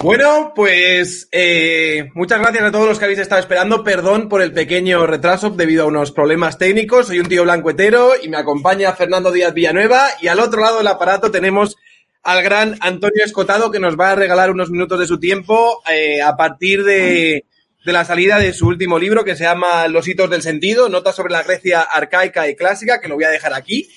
Bueno, pues eh, muchas gracias a todos los que habéis estado esperando. Perdón por el pequeño retraso debido a unos problemas técnicos. Soy un tío blancuetero y me acompaña Fernando Díaz Villanueva. Y al otro lado del aparato tenemos al gran Antonio Escotado que nos va a regalar unos minutos de su tiempo eh, a partir de, de la salida de su último libro que se llama Los hitos del sentido, notas sobre la Grecia arcaica y clásica, que lo voy a dejar aquí.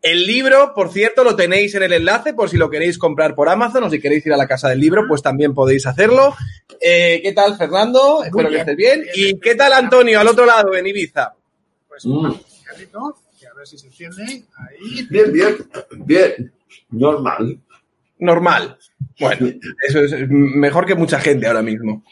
El libro, por cierto, lo tenéis en el enlace por si lo queréis comprar por Amazon o si queréis ir a la casa del libro, pues también podéis hacerlo. Eh, ¿Qué tal, Fernando? Espero que estés bien. ¿Y qué tal, Antonio, al otro lado, en Ibiza? Pues un carrito, que a ver si se enciende. Ahí. Bien, bien, bien. Normal. Normal. Bueno, eso es mejor que mucha gente ahora mismo.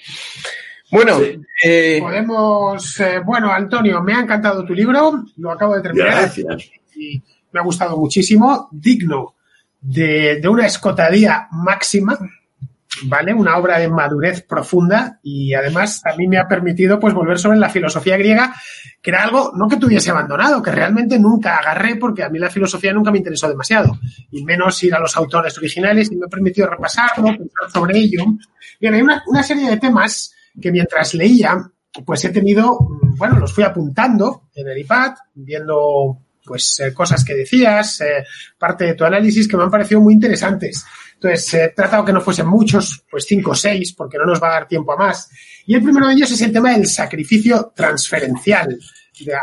Bueno, Sí. eh, Podemos. eh, bueno, Antonio, me ha encantado tu libro. Lo acabo de terminar. Gracias. y me ha gustado muchísimo, digno de, una escotadía máxima, ¿vale? Una obra de madurez profunda y además a mí me ha permitido pues volver sobre la filosofía griega, que era algo no que tuviese abandonado, que realmente nunca agarré porque a mí la filosofía nunca me interesó demasiado, y menos ir a los autores originales y me ha permitido repasarlo, pensar sobre ello. Bien, hay una, una serie de temas que mientras leía, pues he tenido, mm, bueno, los fui apuntando en el iPad, viendo pues eh, cosas que decías, eh, parte de tu análisis que me han parecido muy interesantes. Entonces, he tratado que no fuesen muchos, pues cinco o seis, porque no nos va a dar tiempo a más. Y el primero de ellos es el tema del sacrificio transferencial,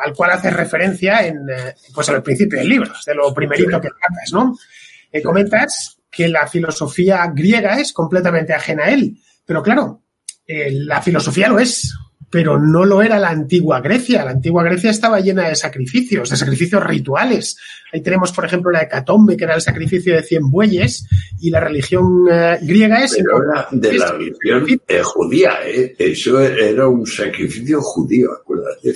al cual haces referencia en, eh, pues al principio del libro, de lo primerito que tratas, ¿no? Eh, comentas que la filosofía griega es completamente ajena a él, pero claro, eh, la filosofía lo es, pero no lo era la antigua Grecia. La antigua Grecia estaba llena de sacrificios, de sacrificios rituales. Ahí tenemos, por ejemplo, la hecatombe, que era el sacrificio de 100 bueyes, y la religión eh, griega es... Pero era de la religión eh, judía, ¿eh? Eso era un sacrificio judío, acuérdate.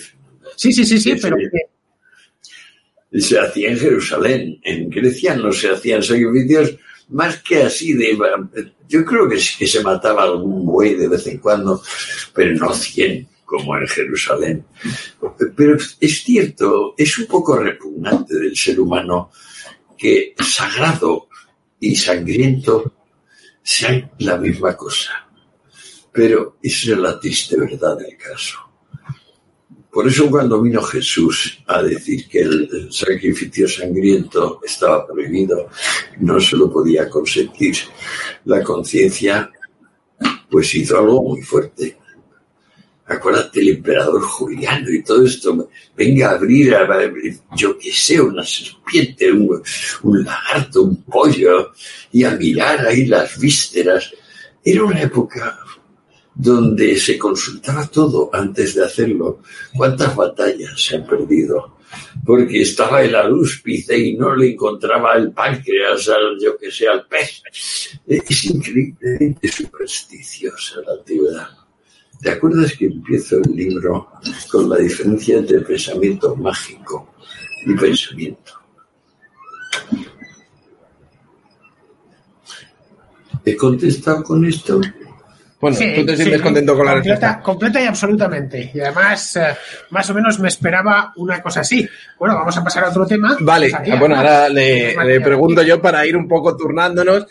Sí, sí, sí, sí, pero que- Se hacía en Jerusalén. En Grecia no se hacían sacrificios más que así de... Yo creo que sí que se mataba algún buey de vez en cuando, pero no cien como en Jerusalén. Pero es cierto, es un poco repugnante del ser humano que sagrado y sangriento sean la misma cosa. Pero esa es la triste verdad del caso. Por eso cuando vino Jesús a decir que el sacrificio sangriento estaba prohibido, no se lo podía consentir, la conciencia pues hizo algo muy fuerte. Acuérdate el emperador Juliano y todo esto, venga a abrir, a, yo qué sé, una serpiente, un, un lagarto, un pollo, y a mirar ahí las vísceras. Era una época donde se consultaba todo antes de hacerlo. ¿Cuántas batallas se han perdido? Porque estaba el alúspice y no le encontraba el páncreas al, yo que sé, al pez. Es increíblemente supersticiosa la antigüedad. ¿Te acuerdas que empiezo el libro con la diferencia entre pensamiento mágico y pensamiento? ¿He contestado con esto? Bueno, Sí, tú te sientes sí, contento con la completa, respuesta. completa y absolutamente. Y además, eh, más o menos me esperaba una cosa así. Bueno, vamos a pasar a otro tema. Vale, bueno, ¿no? ahora le, pregunto yo para ir un poco turnándonos.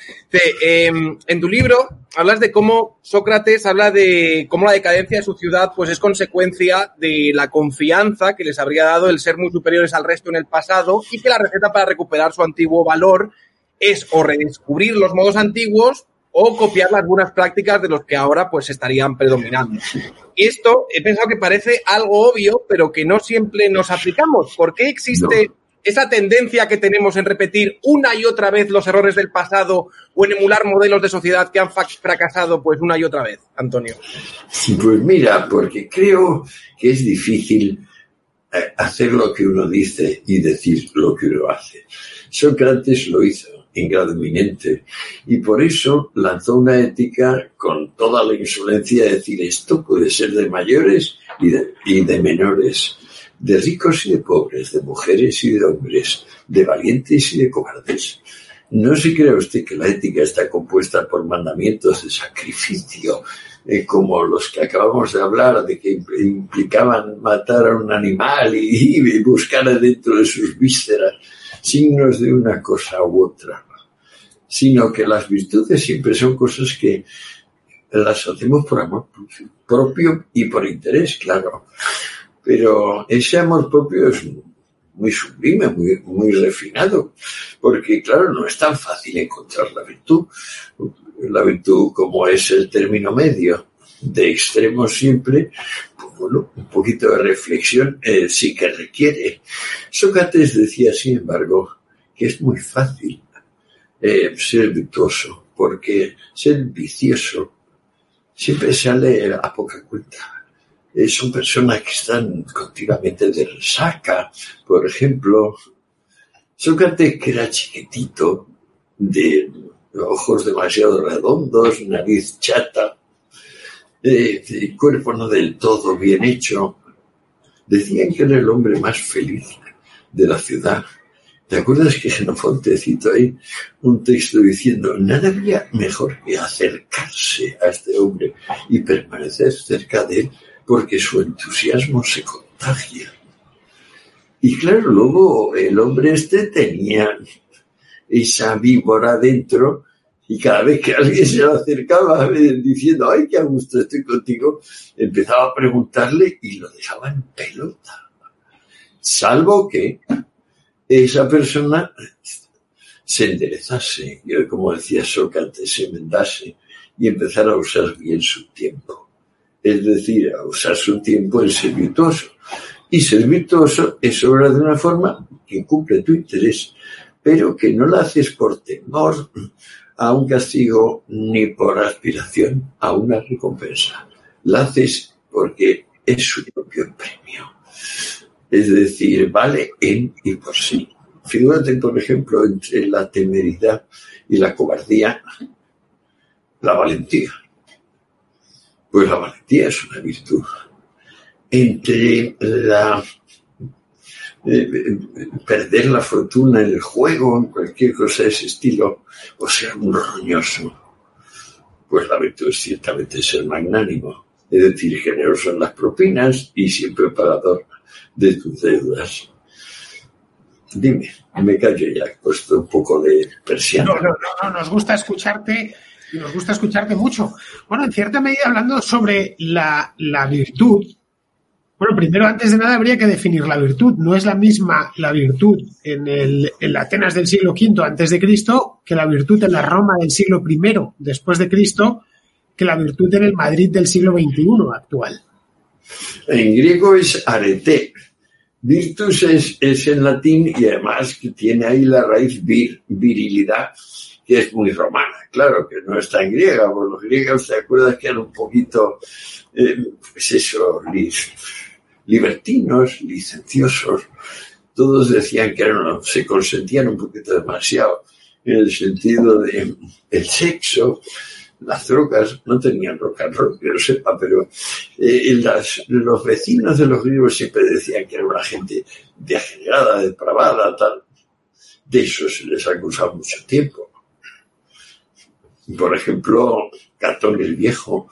Eh, en tu libro hablas de cómo Sócrates habla de cómo la decadencia de su ciudad pues es consecuencia de la confianza que les habría dado el ser muy superiores al resto en el pasado y que la receta para recuperar su antiguo valor es o redescubrir los modos antiguos o copiar las buenas prácticas de los que ahora pues estarían predominando. Y esto he pensado que parece algo obvio, pero que no siempre nos aplicamos. ¿Por qué existe esa tendencia que tenemos en repetir una y otra vez los errores del pasado o en emular modelos de sociedad que han fracasado pues una y otra vez, Antonio? Pues mira, porque creo que es difícil eh, hacer lo que uno dice y decir lo que uno hace. Sócrates lo hizo en grado eminente. Y por eso lanzó una ética con toda la insolencia de decir esto puede ser de mayores y de, y de menores, de ricos y de pobres, de mujeres y de hombres, de valientes y de cobardes. No se crea usted que la ética está compuesta por mandamientos de sacrificio, eh, como los que acabamos de hablar, de que implicaban matar a un animal y, y buscar dentro de sus vísceras signos de una cosa u otra, sino que las virtudes siempre son cosas que las hacemos por amor propio y por interés, claro. Pero ese amor propio es muy sublime, muy, muy refinado, porque claro, no es tan fácil encontrar la virtud. La virtud, como es el término medio de extremo siempre, pues bueno, un poquito de reflexión eh, sí que requiere. Sócrates decía, sin embargo, que es muy fácil eh, ser virtuoso, porque ser vicioso siempre sale a poca cuenta son personas que están continuamente de resaca. Por ejemplo, Sócrates, que era chiquitito, de ojos demasiado redondos, nariz chata, eh, cuerpo no del todo bien hecho, decían que era el hombre más feliz de la ciudad. ¿Te acuerdas que Xenofonte citó ahí un texto diciendo, nada había mejor que acercarse a este hombre y permanecer cerca de él porque su entusiasmo se contagia. Y claro, luego el hombre este tenía esa víbora dentro y cada vez que alguien se le acercaba diciendo, ay, qué a gusto estoy contigo, empezaba a preguntarle y lo dejaba en pelota. Salvo que esa persona se enderezase, como decía Sócrates, se enmendase y empezara a usar bien su tiempo es decir, a usar su tiempo en ser virtuoso. Y ser virtuoso es obra de una forma que cumple tu interés, pero que no la haces por temor a un castigo ni por aspiración a una recompensa. La haces porque es su propio premio. Es decir, vale en y por sí. Figúrate, por ejemplo, entre la temeridad y la cobardía, la valentía. Pues la valentía es una virtud. Entre la eh, perder la fortuna en el juego, en cualquier cosa de ese estilo, o ser un roñoso, pues la virtud es ciertamente ser magnánimo, es decir, generoso en las propinas y siempre pagador de tus deudas. Dime, me callo ya, he puesto un poco de persiana. No, no, no, nos gusta escucharte y nos gusta escucharte mucho. Bueno, en cierta medida hablando sobre la, virtud, bueno, primero, antes de nada, habría que definir la virtud. No es la misma la virtud en, el, en Atenas del siglo V antes de Cristo que la virtud en la Roma del siglo I después de Cristo que la virtud en el Madrid del siglo XXI actual. En griego es arete. Virtus es, en latín y además que tiene ahí la raíz vir, virilidad que es muy romana, claro, que no está en griega, porque los griegos, ¿te acuerdas que eran un poquito, eh, pues eso, libertinos, licenciosos? Todos decían que eran, se consentían un poquito demasiado en el sentido de el sexo, las drogas, no tenían rock and que lo sepa, pero eh, los vecinos de los griegos siempre decían que era una gente degenerada, depravada, tal. De eso se les ha acusado mucho tiempo. Por ejemplo, Catón el Viejo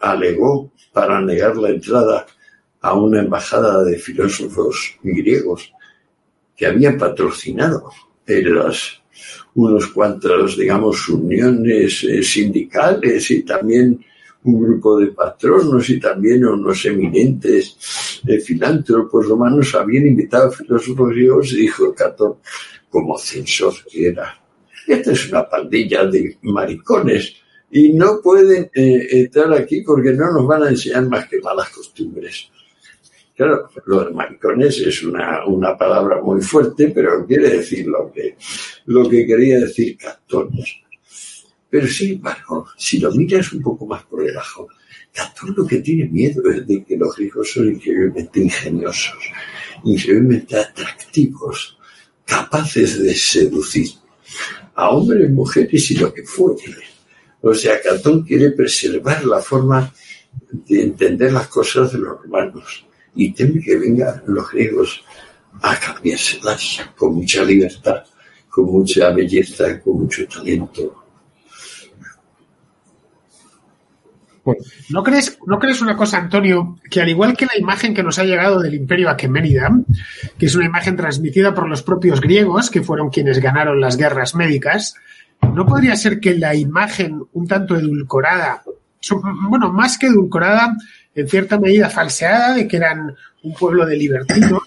alegó para negar la entrada a una embajada de filósofos griegos que habían patrocinado en unos cuantos, digamos, uniones eh, sindicales y también un grupo de patronos y también unos eminentes eh, filántropos romanos habían invitado a filósofos griegos y dijo Catón, como censor que era, esta es una pandilla de maricones y no pueden eh, entrar aquí porque no nos van a enseñar más que malas costumbres. Claro, lo de maricones es una, una palabra muy fuerte, pero quiere decir lo que, lo que quería decir Catón. Pero sin embargo, si lo miras un poco más por debajo, Catón lo que tiene miedo es de que los griegos son increíblemente ingeniosos, increíblemente atractivos, capaces de seducir a hombres, mujeres y lo que fuere. O sea, Catón quiere preservar la forma de entender las cosas de los romanos y teme que vengan los griegos a cambiárselas con mucha libertad, con mucha belleza, con mucho talento. ¿No crees, ¿No crees una cosa, Antonio? Que al igual que la imagen que nos ha llegado del imperio Aqueménida, que es una imagen transmitida por los propios griegos, que fueron quienes ganaron las guerras médicas, ¿no podría ser que la imagen un tanto edulcorada, bueno, más que edulcorada, en cierta medida falseada, de que eran un pueblo de libertinos,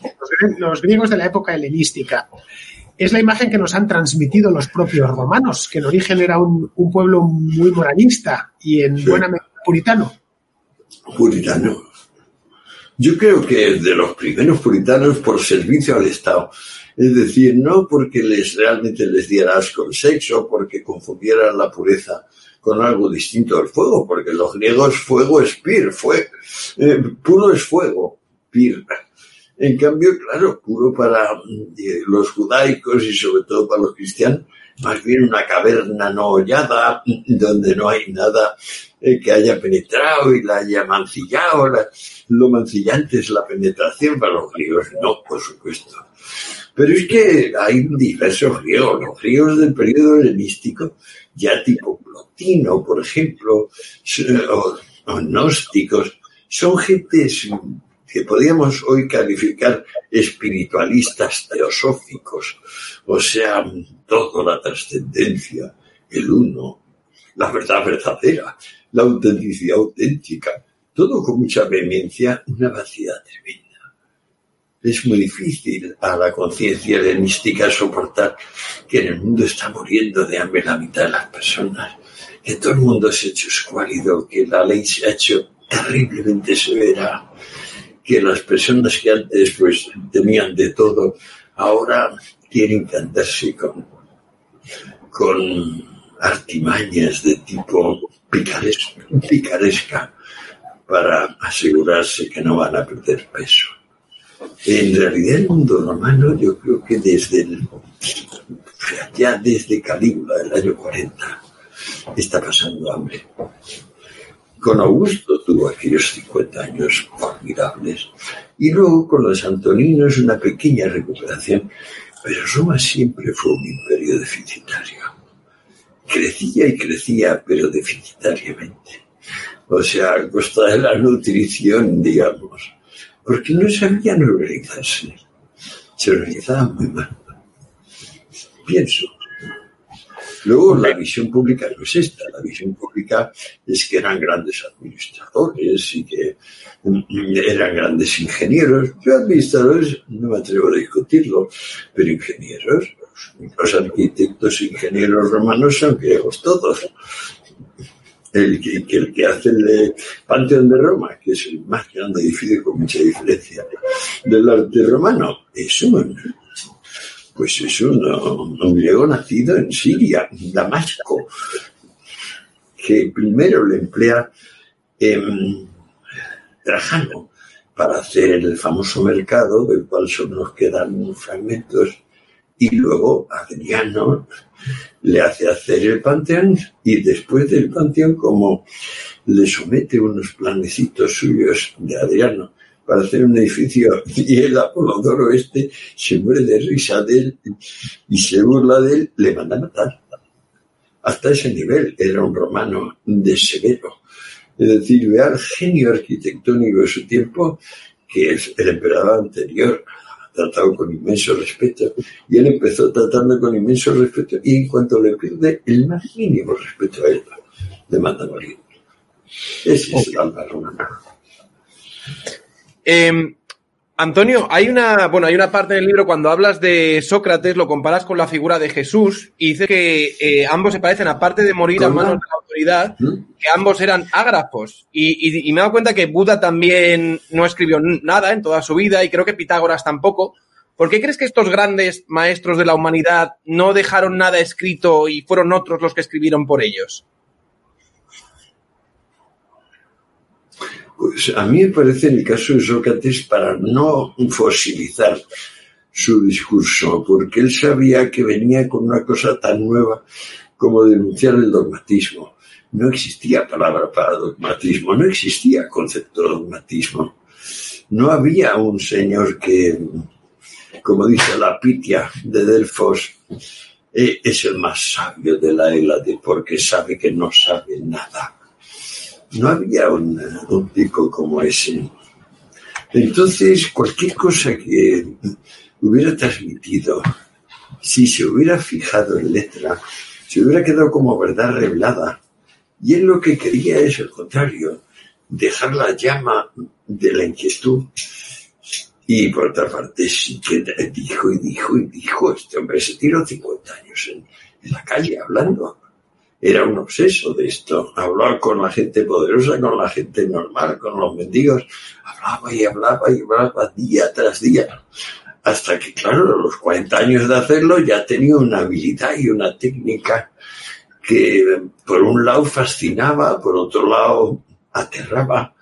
los, griegos de la época helenística, es la imagen que nos han transmitido los propios romanos, que en origen era un, pueblo muy moralista y en buena medida puritano. Puritano. Yo creo que de los primeros puritanos por servicio al Estado. Es decir, no porque les realmente les diera asco el sexo, porque confundieran la pureza con algo distinto del fuego, porque los griegos fuego es pir, fue, eh, puro es fuego, pir. En cambio, claro, puro para eh, los judaicos y sobre todo para los cristianos, más bien una caverna no hollada, donde no hay nada eh, que haya penetrado y la haya mancillado. lo mancillante es la penetración para los griegos, no, por supuesto. Pero es que hay diversos griegos, los griegos del periodo helenístico, ya tipo Plotino, por ejemplo, o, gnósticos, son gentes que podríamos hoy calificar espiritualistas teosóficos, o sea, toda la trascendencia, el uno, la verdad verdadera, la autenticidad auténtica, todo con mucha vehemencia, una vaciedad tremenda. Es muy difícil a la conciencia helenística soportar que en el mundo está muriendo de hambre la mitad de las personas, que todo el mundo se ha hecho escuálido, que la ley se ha hecho terriblemente severa, que las personas que antes pues tenían de todo, ahora quieren cantarse con, con artimañas de tipo picaresca, picaresca para asegurarse que no van a perder peso. En realidad el mundo romano yo creo que desde ya desde Calígula del año 40 está pasando hambre. Con Augusto tuvo aquellos 50 años formidables y luego con los antoninos una pequeña recuperación, pero Roma siempre fue un imperio deficitario. Crecía y crecía, pero deficitariamente. O sea, a costa de la nutrición, digamos, porque no sabían organizarse. Se organizaban muy mal. Pienso, Luego, la visión pública no es esta. La visión pública es que eran grandes administradores y que eran grandes ingenieros. Yo, administradores, no me atrevo a discutirlo, pero ingenieros, los arquitectos e ingenieros romanos son griegos todos. El que, el que hace el Panteón de Roma, que es el más grande edificio con mucha diferencia del arte romano, es un pues es un, un griego nacido en Siria, en Damasco, que primero le emplea en Trajano para hacer el famoso mercado, del cual solo nos quedan fragmentos, y luego Adriano le hace hacer el panteón y después del panteón, como le somete unos planecitos suyos de Adriano para hacer un edificio y el Apolodoro este se muere de risa de él y se burla de él, le manda a matar. Hasta ese nivel era un romano de severo. Es decir, vea el genio arquitectónico de su tiempo, que es el emperador anterior tratado con inmenso respeto, y él empezó tratando con inmenso respeto, y en cuanto le pierde el más mínimo respeto a él, le manda a morir. Ese es el alma romana. Antonio, hay una, bueno, hay una parte del libro cuando hablas de Sócrates, lo comparas con la figura de Jesús y dice que eh, ambos se parecen, aparte de morir a manos de la autoridad, ¿Mm? que ambos eran ágrafos. Y, me he dado cuenta que Buda también no escribió nada en toda su vida y creo que Pitágoras tampoco. ¿Por qué crees que estos grandes maestros de la humanidad no dejaron nada escrito y fueron otros los que escribieron por ellos? Pues a mí me parece en el caso de Sócrates, para no fosilizar su discurso, porque él sabía que venía con una cosa tan nueva como denunciar el dogmatismo. No existía palabra para dogmatismo, no existía concepto de dogmatismo. No había un señor que, como dice la Pitia de Delfos, e, es el más sabio de la Hélade porque sabe que no sabe nada. No había un, un tipo como ese. Entonces, cualquier cosa que hubiera transmitido, si se hubiera fijado en letra, se hubiera quedado como verdad revelada. Y él lo que quería es el contrario, dejar la llama de la inquietud. Y por otra parte, sí dijo y dijo y dijo, este hombre se tiró 50 años en la calle hablando. Era un obseso de esto. Hablaba con la gente poderosa, con la gente normal, con los mendigos. Hablaba y hablaba y hablaba día tras día. Hasta que, claro, a los 40 años de hacerlo ya tenía una habilidad y una técnica que por un lado fascinaba, por otro lado aterraba.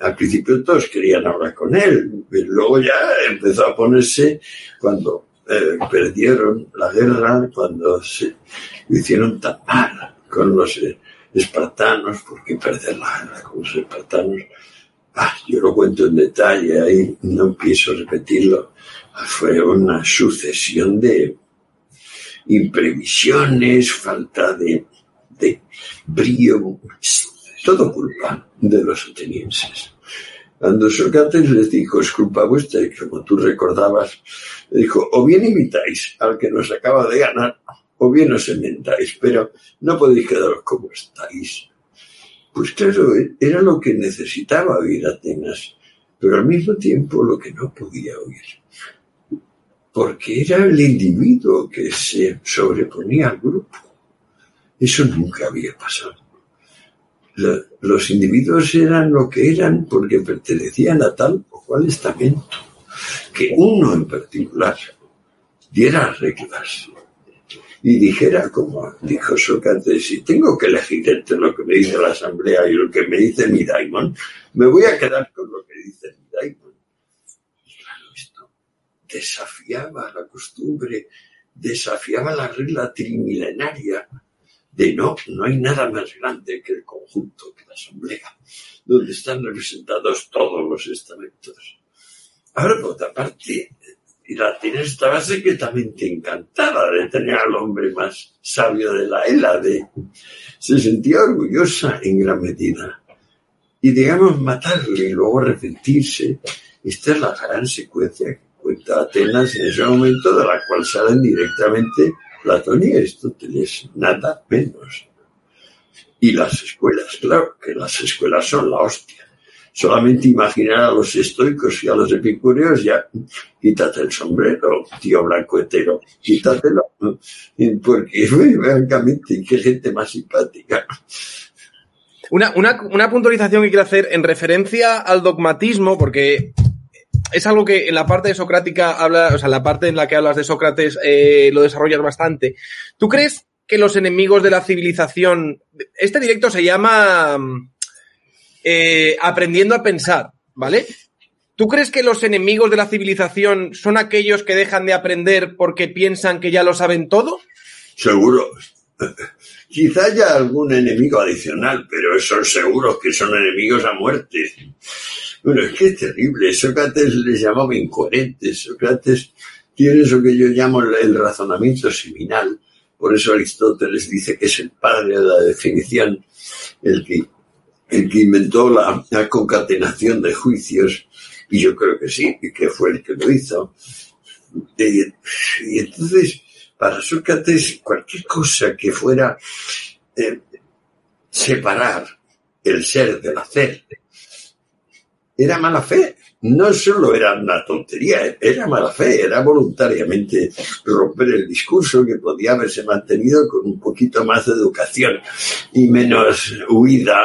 Al principio todos querían hablar con él, pero luego ya empezó a ponerse cuando eh, perdieron la guerra, cuando se hicieron tan mal con los eh, espartanos, porque perder la guerra con los espartanos, ah, yo lo cuento en detalle, ahí no pienso repetirlo, fue una sucesión de imprevisiones, falta de, de brío, todo culpa de los atenienses. Cuando Sócrates les dijo, es culpa vuestra, y como tú recordabas, le dijo, o bien imitáis al que nos acaba de ganar, o bien os inventáis, pero no podéis quedaros como estáis. Pues claro, era lo que necesitaba oír Atenas, pero al mismo tiempo lo que no podía oír. Porque era el individuo que se sobreponía al grupo. Eso nunca había pasado. Los individuos eran lo que eran porque pertenecían a tal o cual estamento. Que uno en particular diera reglas y dijera, como dijo Sócrates, si tengo que elegir entre lo que me dice la asamblea y lo que me dice mi daimon, me voy a quedar con lo que dice mi daimon. Y claro, esto desafiaba la costumbre, desafiaba la regla trimilenaria de no, no hay nada más grande que el conjunto, que la asamblea, donde están representados todos los estamentos. Ahora, por otra parte, y la tiene estaba secretamente encantada de tener al hombre más sabio de la Hélade. Se sentía orgullosa en gran medida. Y digamos, matarle y luego arrepentirse. Esta es la gran secuencia que cuenta Atenas en ese momento, de la cual salen directamente Platón y Aristóteles, nada menos. Y las escuelas, claro, que las escuelas son la hostia solamente imaginar a los estoicos y a los epicúreos, ya quítate el sombrero, tío blanco hetero, quítatelo, porque francamente, qué gente más simpática. Una, una, una puntualización que quiero hacer en referencia al dogmatismo, porque es algo que en la parte de Socrática habla, o sea, la parte en la que hablas de Sócrates eh, lo desarrollas bastante. ¿Tú crees que los enemigos de la civilización, este directo se llama eh, aprendiendo a pensar, ¿vale? ¿Tú crees que los enemigos de la civilización son aquellos que dejan de aprender porque piensan que ya lo saben todo? Seguro. Quizá haya algún enemigo adicional, pero esos seguros que son enemigos a muerte. Bueno, es que terrible. Sócrates les llamaba incoherentes. Sócrates tiene eso que yo llamo el razonamiento seminal. Por eso Aristóteles dice que es el padre de la definición, el que el que inventó la, concatenación de juicios, y yo creo que sí, que fue el que lo hizo. Y, entonces, para Sócrates, cualquier cosa que fuera eh, separar el ser del hacer era mala fe no solo era una tontería, era mala fe, era voluntariamente romper el discurso que podía haberse mantenido con un poquito más de educación y menos huida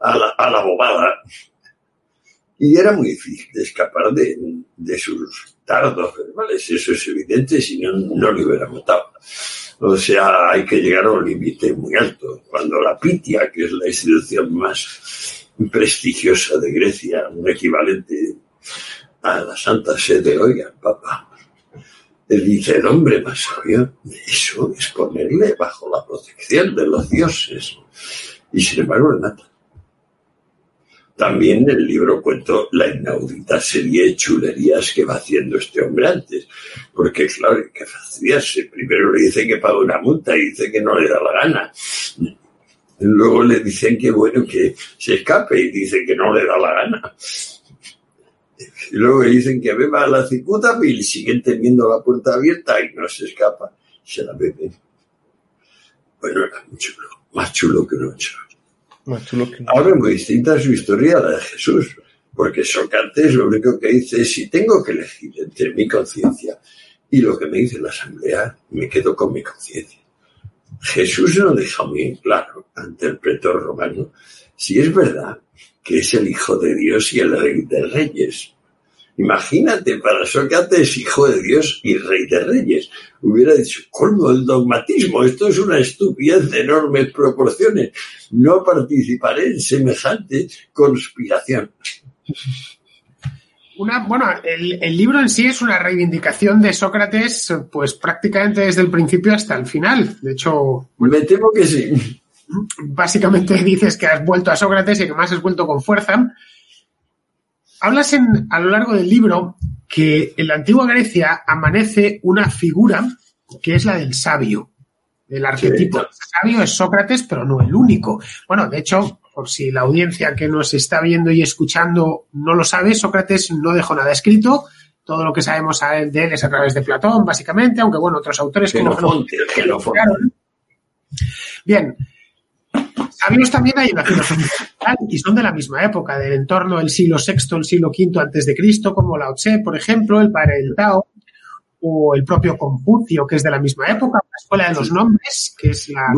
a, la, bobada. Y era muy difícil de escapar de, de sus tardos verbales, eso es evidente, si no, no lo hubiera matado. O sea, hay que llegar a un límite muy alto. Cuando la Pitia, que es la institución más prestigiosa de Grecia, un equivalente a la Santa Sede, oiga, papá, él dice, el hombre más sabio, eso es ponerle bajo la protección de los dioses. Y sin embargo, nada. También en el libro cuento la inaudita serie de chulerías que va haciendo este hombre antes. Porque, claro, hay que fastidiarse. Primero le dicen que paga una multa y dice que no le da la gana. Luego le dicen que, bueno, que se escape y dice que no le da la gana. Y luego le dicen que beba la cicuta y siguen teniendo la puerta abierta y no se escapa. Se la bebe. Bueno, era muy chulo. Más chulo que un ocho. Más chulo que Ahora es muy distinta su historia a la de Jesús, porque Sócrates lo único que dice es, si tengo que elegir entre mi conciencia y lo que me dice la asamblea, me quedo con mi conciencia. Jesús no deja muy claro ante el pretor romano si es verdad que es el Hijo de Dios y el Rey de Reyes. Imagínate, para Sócrates, Hijo de Dios y Rey de Reyes. Hubiera dicho, colmo el dogmatismo, esto es una estupidez de enormes proporciones. No participaré en semejante conspiración. Una, bueno, el, el libro en sí es una reivindicación de Sócrates, pues prácticamente desde el principio hasta el final. De hecho, Me temo que sí. básicamente dices que has vuelto a Sócrates y que más has vuelto con fuerza. Hablas en, a lo largo del libro que en la antigua Grecia amanece una figura que es la del sabio. El arquetipo Sí. sabio es Sócrates, pero no el único. Bueno, de hecho, por si la audiencia que nos está viendo y escuchando no lo sabe, Sócrates no dejó nada escrito. Todo lo que sabemos de él es a través de Platón, básicamente, aunque bueno, otros autores como el Xenofonte. Claro. Bien. Sabios también hay en la filosofía y son de la misma época, del entorno del siglo VI, el siglo V antes de Cristo, como Lao Tse, por ejemplo, el padre del Tao, o el propio Confucio, que es de la misma época, la escuela de los nombres, que es la,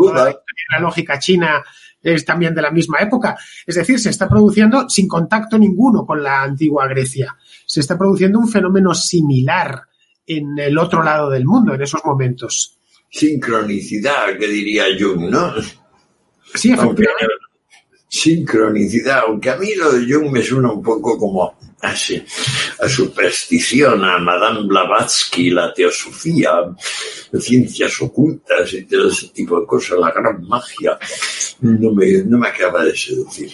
la lógica china, es también de la misma época. Es decir, se está produciendo sin contacto ninguno con la antigua Grecia. Se está produciendo un fenómeno similar en el otro lado del mundo en esos momentos. Sincronicidad, que diría Jung, ¿no? Sí, Aunque, efectivamente. sincronicidad, aunque a mí lo de Jung me suena un poco como a superstición, a Madame Blavatsky, la teosofía, ciencias ocultas y todo ese tipo de cosas, la gran magia, no me, no me acaba de seducir.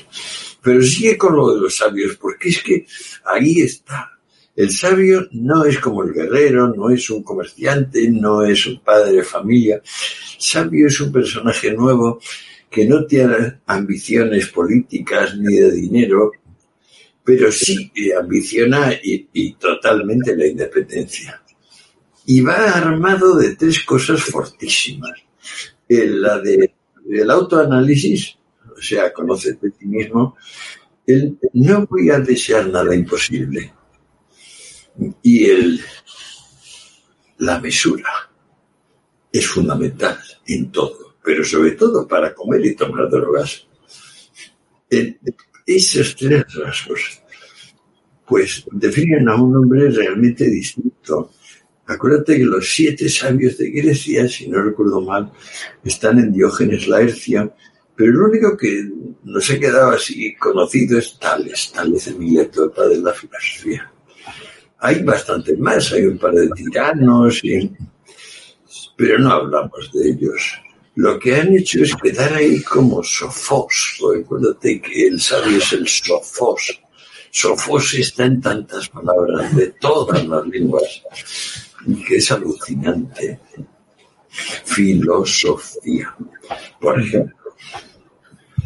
Pero sigue con lo de los sabios, porque es que ahí está. El sabio no es como el guerrero, no es un comerciante, no es un padre de familia. Sabio es un personaje nuevo que no tiene ambiciones políticas ni de dinero, pero sí que ambiciona y, y totalmente la independencia. Y va armado de tres cosas fortísimas. El- la de el autoanálisis, o sea, conócete a ti mismo, el no voy a desear nada imposible. Y el la mesura es fundamental en todo, pero sobre todo para comer y tomar drogas. Esos tres rasgos, pues definen a un hombre realmente distinto. Acuérdate que los siete sabios de Grecia, si no recuerdo mal, están en Diógenes Laercio, pero el único que nos ha quedado así conocido es Tales, Tales de Mileto, padre de la filosofía. Hay bastantes más, hay un par de tiranos, pero no hablamos de ellos. Lo que han hecho es quedar ahí como sofós. Recuérdate que el sabio es el sofós. Sofós está en tantas palabras de todas las lenguas que es alucinante. Filosofía. Por ejemplo,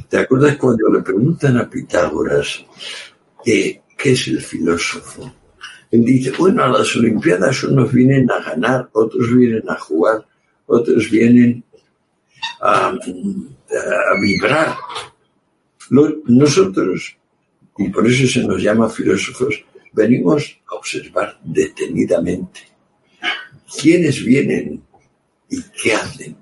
¿te acuerdas cuando le preguntan a Pitágoras eh, qué es el filósofo? Él dice, bueno, a las Olimpiadas unos vienen a ganar, otros vienen a jugar, otros vienen a, a vibrar. Nosotros, y por eso se nos llama filósofos, venimos a observar detenidamente quiénes vienen y qué hacen.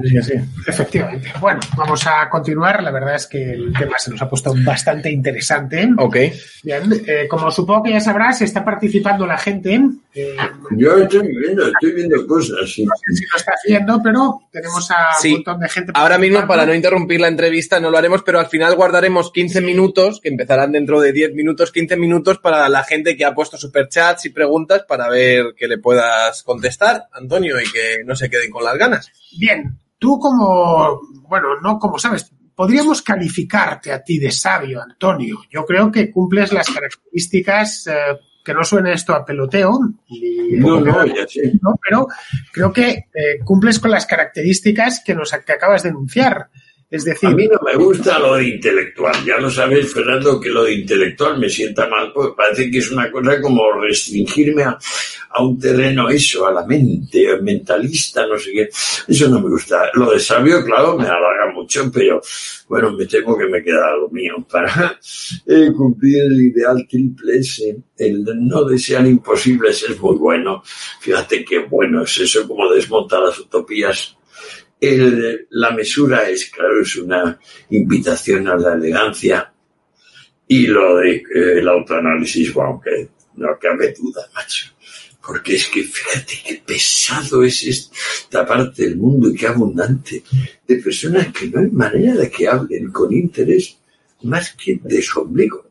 Sí, sí, efectivamente. Bueno, vamos a continuar. La verdad es que el tema se nos ha puesto bastante interesante. Ok. Bien, eh, como supongo que ya sabrás, está participando la gente Eh, Yo estoy viendo, estoy viendo cosas. sí. no sé si lo estás viendo, pero tenemos a Sí. un montón de gente. Ahora mismo, para no interrumpir la entrevista, no lo haremos, pero al final guardaremos 15 minutos, que empezarán dentro de 10 minutos, 15 minutos para la gente que ha puesto superchats y preguntas para ver que le puedas contestar, Antonio, y que no se queden con las ganas. Bien, tú como, bueno, no como sabes, podríamos calificarte a ti de sabio, Antonio. Yo creo que cumples las características, eh, que no suene esto a peloteo, ni- No, no, ya sé. ¿no? pero creo que eh, cumples con las características que nos que acabas de enunciar. Es decir, A mí no me gusta lo de intelectual. Ya lo sabes, Fernando, que lo de intelectual me sienta mal, pues parece que es una cosa como restringirme a, a un terreno eso, a la mente, mentalista, no sé qué. Eso no me gusta. Lo de sabio, claro, me halaga mucho, pero bueno, me temo que me queda lo mío para eh, cumplir el ideal triple ese. El no desear imposibles es muy bueno. Fíjate qué bueno es eso, como desmonta las utopías el- la mesura es, claro, es una invitación a la elegancia y lo de eh, el autoanálisis, bueno, que no cabe duda, macho. Porque es que fíjate qué pesado es esta parte del mundo y qué abundante de personas que no hay manera de que hablen con interés más que de su ombligo.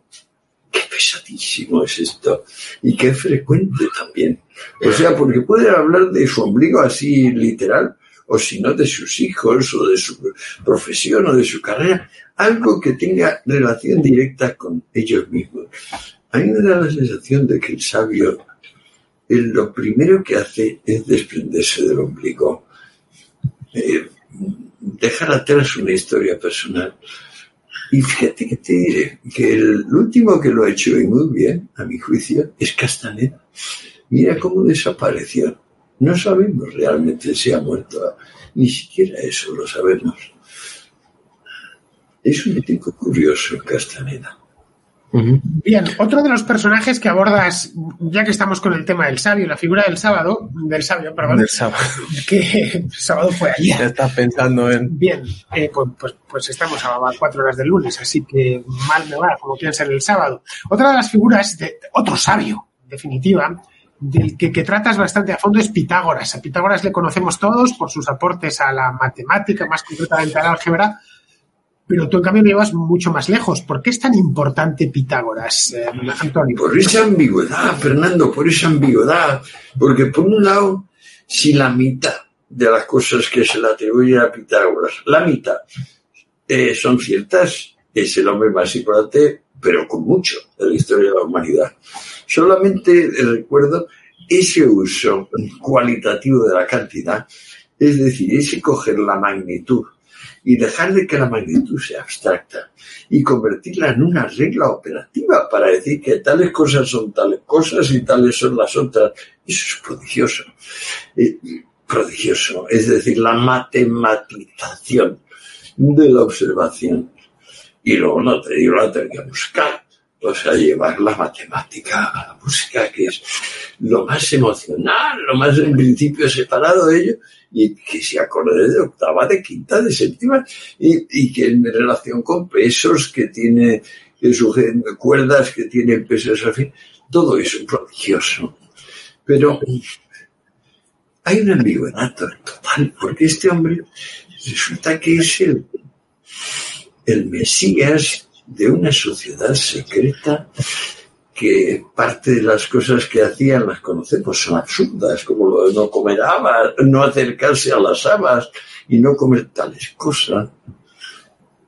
Qué pesadísimo es esto y qué frecuente también. O sea, porque pueden hablar de su ombligo así literal, o si no de sus hijos, o de su profesión, o de su carrera, algo que tenga relación directa con ellos mismos. A mí me da la sensación de que el sabio, lo primero que hace es desprenderse del ombligo, eh, dejar atrás una historia personal. Y fíjate que te diré que el último que lo ha hecho y muy bien, a mi juicio, es Castaneda. Mira cómo desapareció. No sabemos realmente si ha muerto. Ni siquiera eso lo sabemos. Es un tipo curioso, Castaneda. Bien, otro de los personajes que abordas, ya que estamos con el tema del sabio, la figura del sábado, del sabio, perdón, Del sábado. que el sábado fue ayer. Ya estás pensando en... Bien, eh, pues, pues, pues estamos a cuatro horas del lunes, así que mal me va, como piensa en el sábado. Otra de las figuras, de otro sabio, en definitiva, del que, que tratas bastante a fondo es Pitágoras. A Pitágoras le conocemos todos por sus aportes a la matemática, más concretamente a la álgebra, pero tú en cambio lo llevas mucho más lejos. ¿Por qué es tan importante Pitágoras, eh? Por esa ambigüedad, Fernando, por esa ambigüedad. Porque por un lado, si la mitad de las cosas que se le atribuyen a Pitágoras, la mitad, eh, son ciertas, es el hombre más importante, pero con mucho, de la historia de la humanidad. Solamente recuerdo ese uso cualitativo de la cantidad, es decir, ese coger la magnitud y dejar de que la magnitud sea abstracta y convertirla en una regla operativa para decir que tales cosas son tales cosas y tales son las otras. Eso es prodigioso. Eh, prodigioso. Es decir, la matematización de la observación. Y luego no te digo la teoría musical. O sea, llevar la matemática a la música, que es lo más emocional, lo más en principio separado de ello, y que se acorde de octava, de quinta, de séptima, y, y que en relación con pesos que tiene, que sugen, cuerdas que tienen pesos, en fin, todo eso es prodigioso. Pero hay una ambigüedad total, porque este hombre resulta que es el, el Mesías de una sociedad secreta que parte de las cosas que hacían las conocemos, son absurdas, como lo de no comer habas, no acercarse a las habas y no comer tales cosas.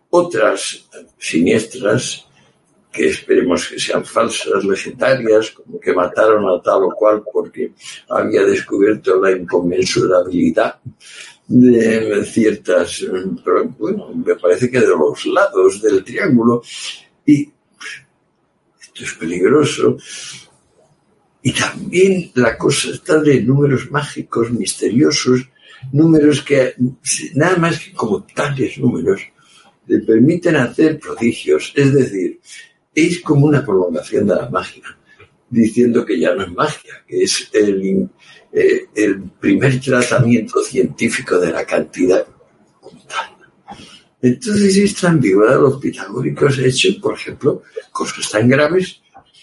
Otras siniestras, que esperemos que sean falsas, legendarias, como que mataron a tal o cual porque había descubierto la inconmensurabilidad de ciertas, bueno, me parece que de los lados del triángulo. Y esto es peligroso. Y también la cosa está de números mágicos, misteriosos, números que nada más que como tales números le permiten hacer prodigios. Es decir, es como una prolongación de la magia, diciendo que ya no es magia, que es el, eh, el primer tratamiento científico de la cantidad tal. Entonces, ambigüedad de los pitagóricos ha hecho, por ejemplo, cosas tan graves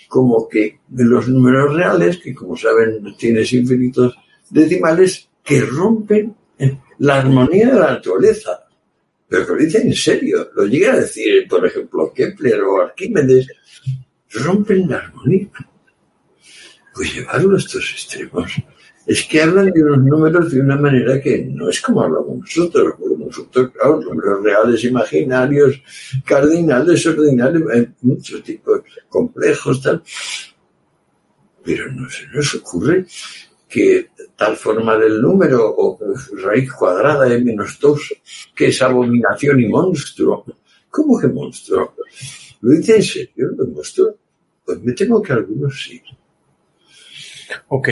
como que los números reales, que como saben tienes infinitos decimales, que rompen la armonía de la naturaleza. Pero que lo dicen en serio, lo llega a decir, por ejemplo, Kepler o Arquímedes, rompen la armonía. Pues llevarlo a estos extremos es que hablan de unos números de una manera que no es como hablamos nosotros. Porque nosotros, claro, números reales, imaginarios, cardinales, ordinales, muchos tipos complejos, tal. Pero no se nos ocurre que tal forma del número o raíz cuadrada de menos dos, que es abominación y monstruo. ¿Cómo que monstruo? ¿Lo dice en serio? ¿Lo monstruo? Pues me temo que algunos sí. Ok.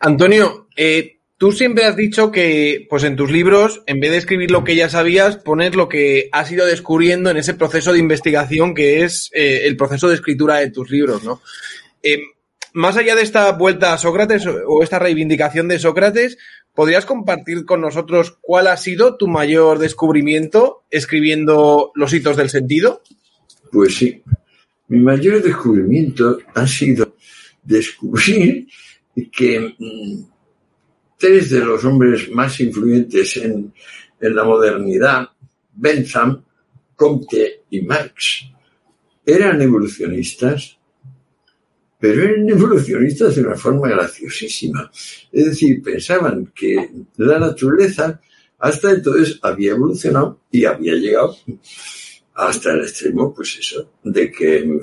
Antonio, eh, tú siempre has dicho que, pues en tus libros, en vez de escribir lo que ya sabías, pones lo que has ido descubriendo en ese proceso de investigación que es eh, el proceso de escritura de tus libros, ¿no? Eh, más allá de esta vuelta a Sócrates o esta reivindicación de Sócrates, ¿podrías compartir con nosotros cuál ha sido tu mayor descubrimiento escribiendo los hitos del sentido? Pues sí. Mi mayor descubrimiento ha sido descubrir que mm, tres de los hombres más influyentes en, la modernidad, Bentham, Comte y Marx, eran evolucionistas, pero eran evolucionistas de una forma graciosísima. Es decir, pensaban que la naturaleza hasta entonces había evolucionado y había llegado hasta el extremo, pues eso, de que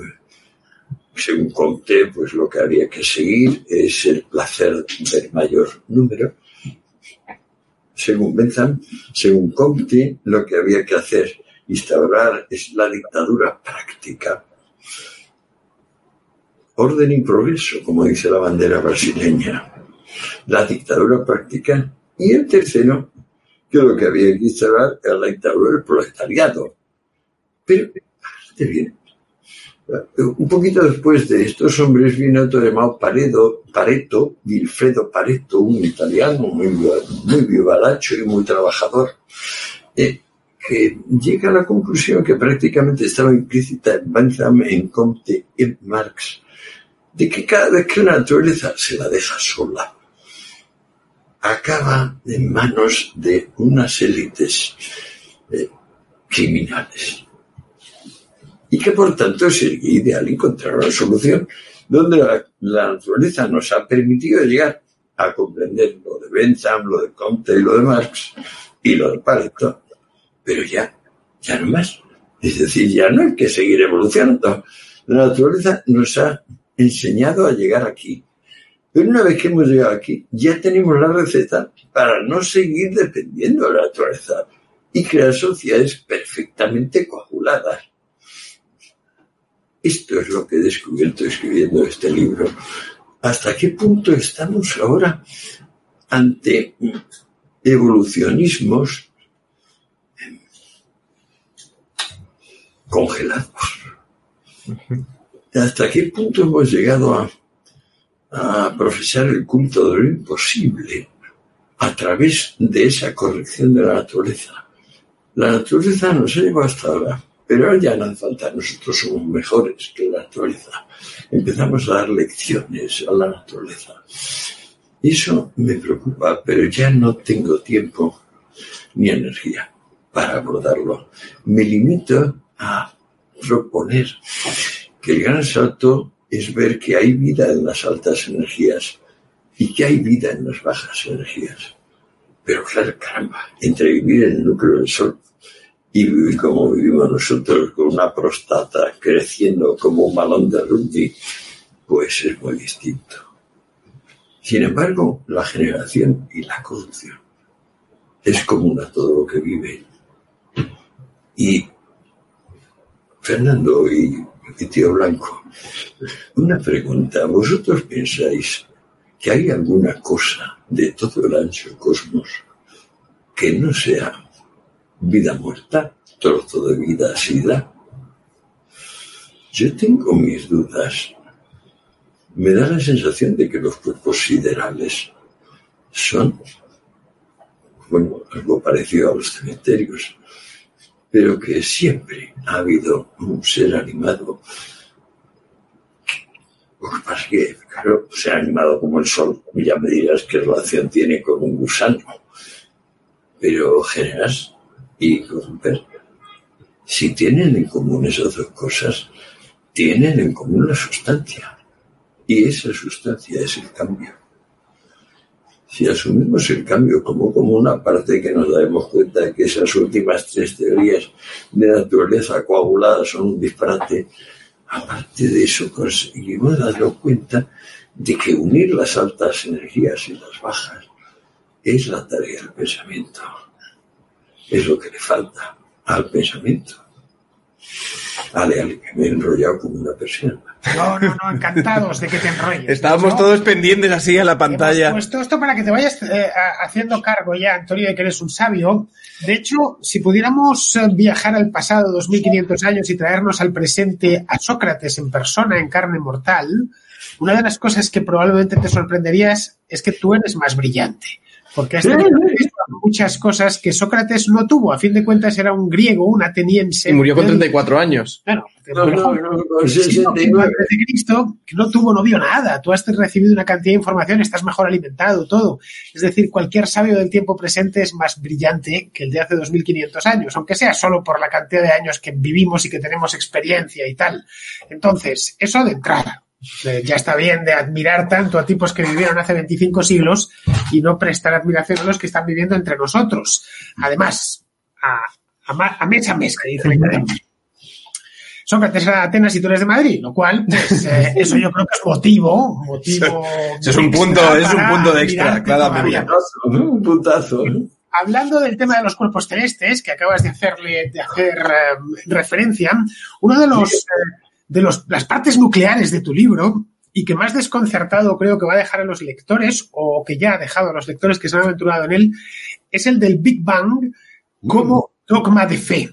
según Comte, pues lo que había que seguir es el placer del mayor número. Según Bentham, según Comte, lo que había que hacer, instaurar, es la dictadura práctica. Orden y progreso, como dice la bandera brasileña. La dictadura práctica. Y el tercero, que lo que había que instaurar era la dictadura del proletariado. Pero, bien, un poquito después de estos hombres vino otro llamado Paredo, Pareto, Wilfredo Pareto, un italiano muy, muy vivaracho y muy trabajador, eh, que llega a la conclusión que prácticamente estaba implícita en Bentham, en Comte en Marx, de que cada vez que la naturaleza se la deja sola, acaba en manos de unas élites eh, criminales y que por tanto sería ideal encontrar una solución donde la, naturaleza nos ha permitido llegar a comprender lo de Bentham, lo de Comte y lo de Marx y lo de Pareto, pero ya, ya no más. Es decir, ya no hay que seguir evolucionando. La naturaleza nos ha enseñado a llegar aquí. Pero una vez que hemos llegado aquí, ya tenemos la receta para no seguir dependiendo de la naturaleza y crear sociedades perfectamente coaguladas esto es lo que he descubierto escribiendo este libro. ¿Hasta qué punto estamos ahora ante evolucionismos congelados? ¿Hasta qué punto hemos llegado a, a profesar el culto de lo imposible a través de esa corrección de la naturaleza? La naturaleza nos ha llevado hasta ahora pero ya no hace falta, nosotros somos mejores que la naturaleza. Empezamos a dar lecciones a la naturaleza. Eso me preocupa, pero ya no tengo tiempo ni energía para abordarlo. Me limito a proponer que el gran salto es ver que hay vida en las altas energías y que hay vida en las bajas energías. Pero claro, caramba, entre vivir en el núcleo del Sol y como vivimos nosotros, con una prostata creciendo como un balón de rugby, pues es muy distinto. Sin embargo, la generación y la corrupción es común a todo lo que vive. Y Fernando y, y tío Blanco, una pregunta. ¿Vosotros pensáis que hay alguna cosa de todo el ancho cosmos que no sea vida muerta, trozo de vida sida. Yo tengo mis dudas. Me da la sensación de que los cuerpos siderales son, bueno, algo parecido a los cementerios, pero que siempre ha habido un ser animado Lo que claro, se ha animado como el sol. Ya me dirás qué relación tiene con un gusano. Pero generas y corromper. Si tienen en común esas dos cosas, tienen en común la sustancia. Y esa sustancia es el cambio. Si asumimos el cambio como, como una parte que nos damos cuenta de que esas últimas tres teorías de naturaleza coagulada son un disparate, aparte de eso conseguimos darnos cuenta de que unir las altas energías y las bajas es la tarea del pensamiento. Es lo que le falta al pensamiento. Ale, ale, que me he enrollado como una persona. No, no, no, encantados de que te enrolles. Estábamos ¿no? todos pendientes así a la pantalla. Hemos puesto esto para que te vayas eh, haciendo cargo ya, Antonio, de que eres un sabio. De hecho, si pudiéramos eh, viajar al pasado 2500 años y traernos al presente a Sócrates en persona, en carne mortal, una de las cosas que probablemente te sorprenderías es que tú eres más brillante. Porque has tenido muchas cosas que Sócrates no tuvo. A fin de cuentas era un griego, un ateniense. Y murió con 34 años. Claro, No, no, no, con Sí, no, 69. antes de Cristo, que no tuvo, no vio nada. Tú has recibido una cantidad de información, estás mejor alimentado, todo. Es decir, cualquier sabio del tiempo presente es más brillante que el de hace 2500 años, aunque sea solo por la cantidad de años que vivimos y que tenemos experiencia y tal. Entonces, eso de entrada. Eh, Ya está bien de admirar tanto a tipos que vivieron hace 25 siglos y no prestar admiración a los que están viviendo entre nosotros. Además, a, a, a mes a mes, que dice. Sócrates era de Atenas y tú eres de Madrid, lo cual, pues, eh, eso yo creo que es motivo, motivo. Eso es un punto- extra es un punto de extra, claramente. todavía. Un putazo. Hablando del tema de los cuerpos celestes, que acabas de hacerle, de hacer eh, referencia, uno de los, eh, de los, las partes nucleares de tu libro, y que más desconcertado creo que va a dejar a los lectores, o que ya ha dejado a los lectores que se han aventurado en él, es el del Big Bang como dogma de fe.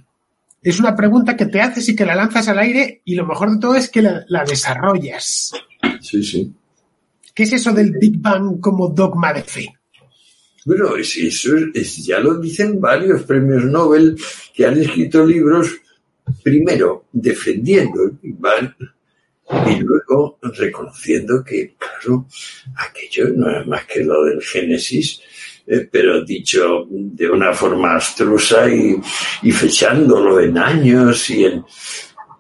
Es una pregunta que te haces y que la lanzas al aire, y lo mejor de todo es que la, la desarrollas. Sí, sí. ¿Qué es eso del Big Bang como dogma de fe? Bueno, es, eso es- es- ya lo dicen varios premios Nobel que han escrito libros, primero defendiendo el Big Bang y luego reconociendo que, claro, aquello no es más que lo del Génesis, eh, pero dicho de una forma abstrusa y, y fechándolo en años y en,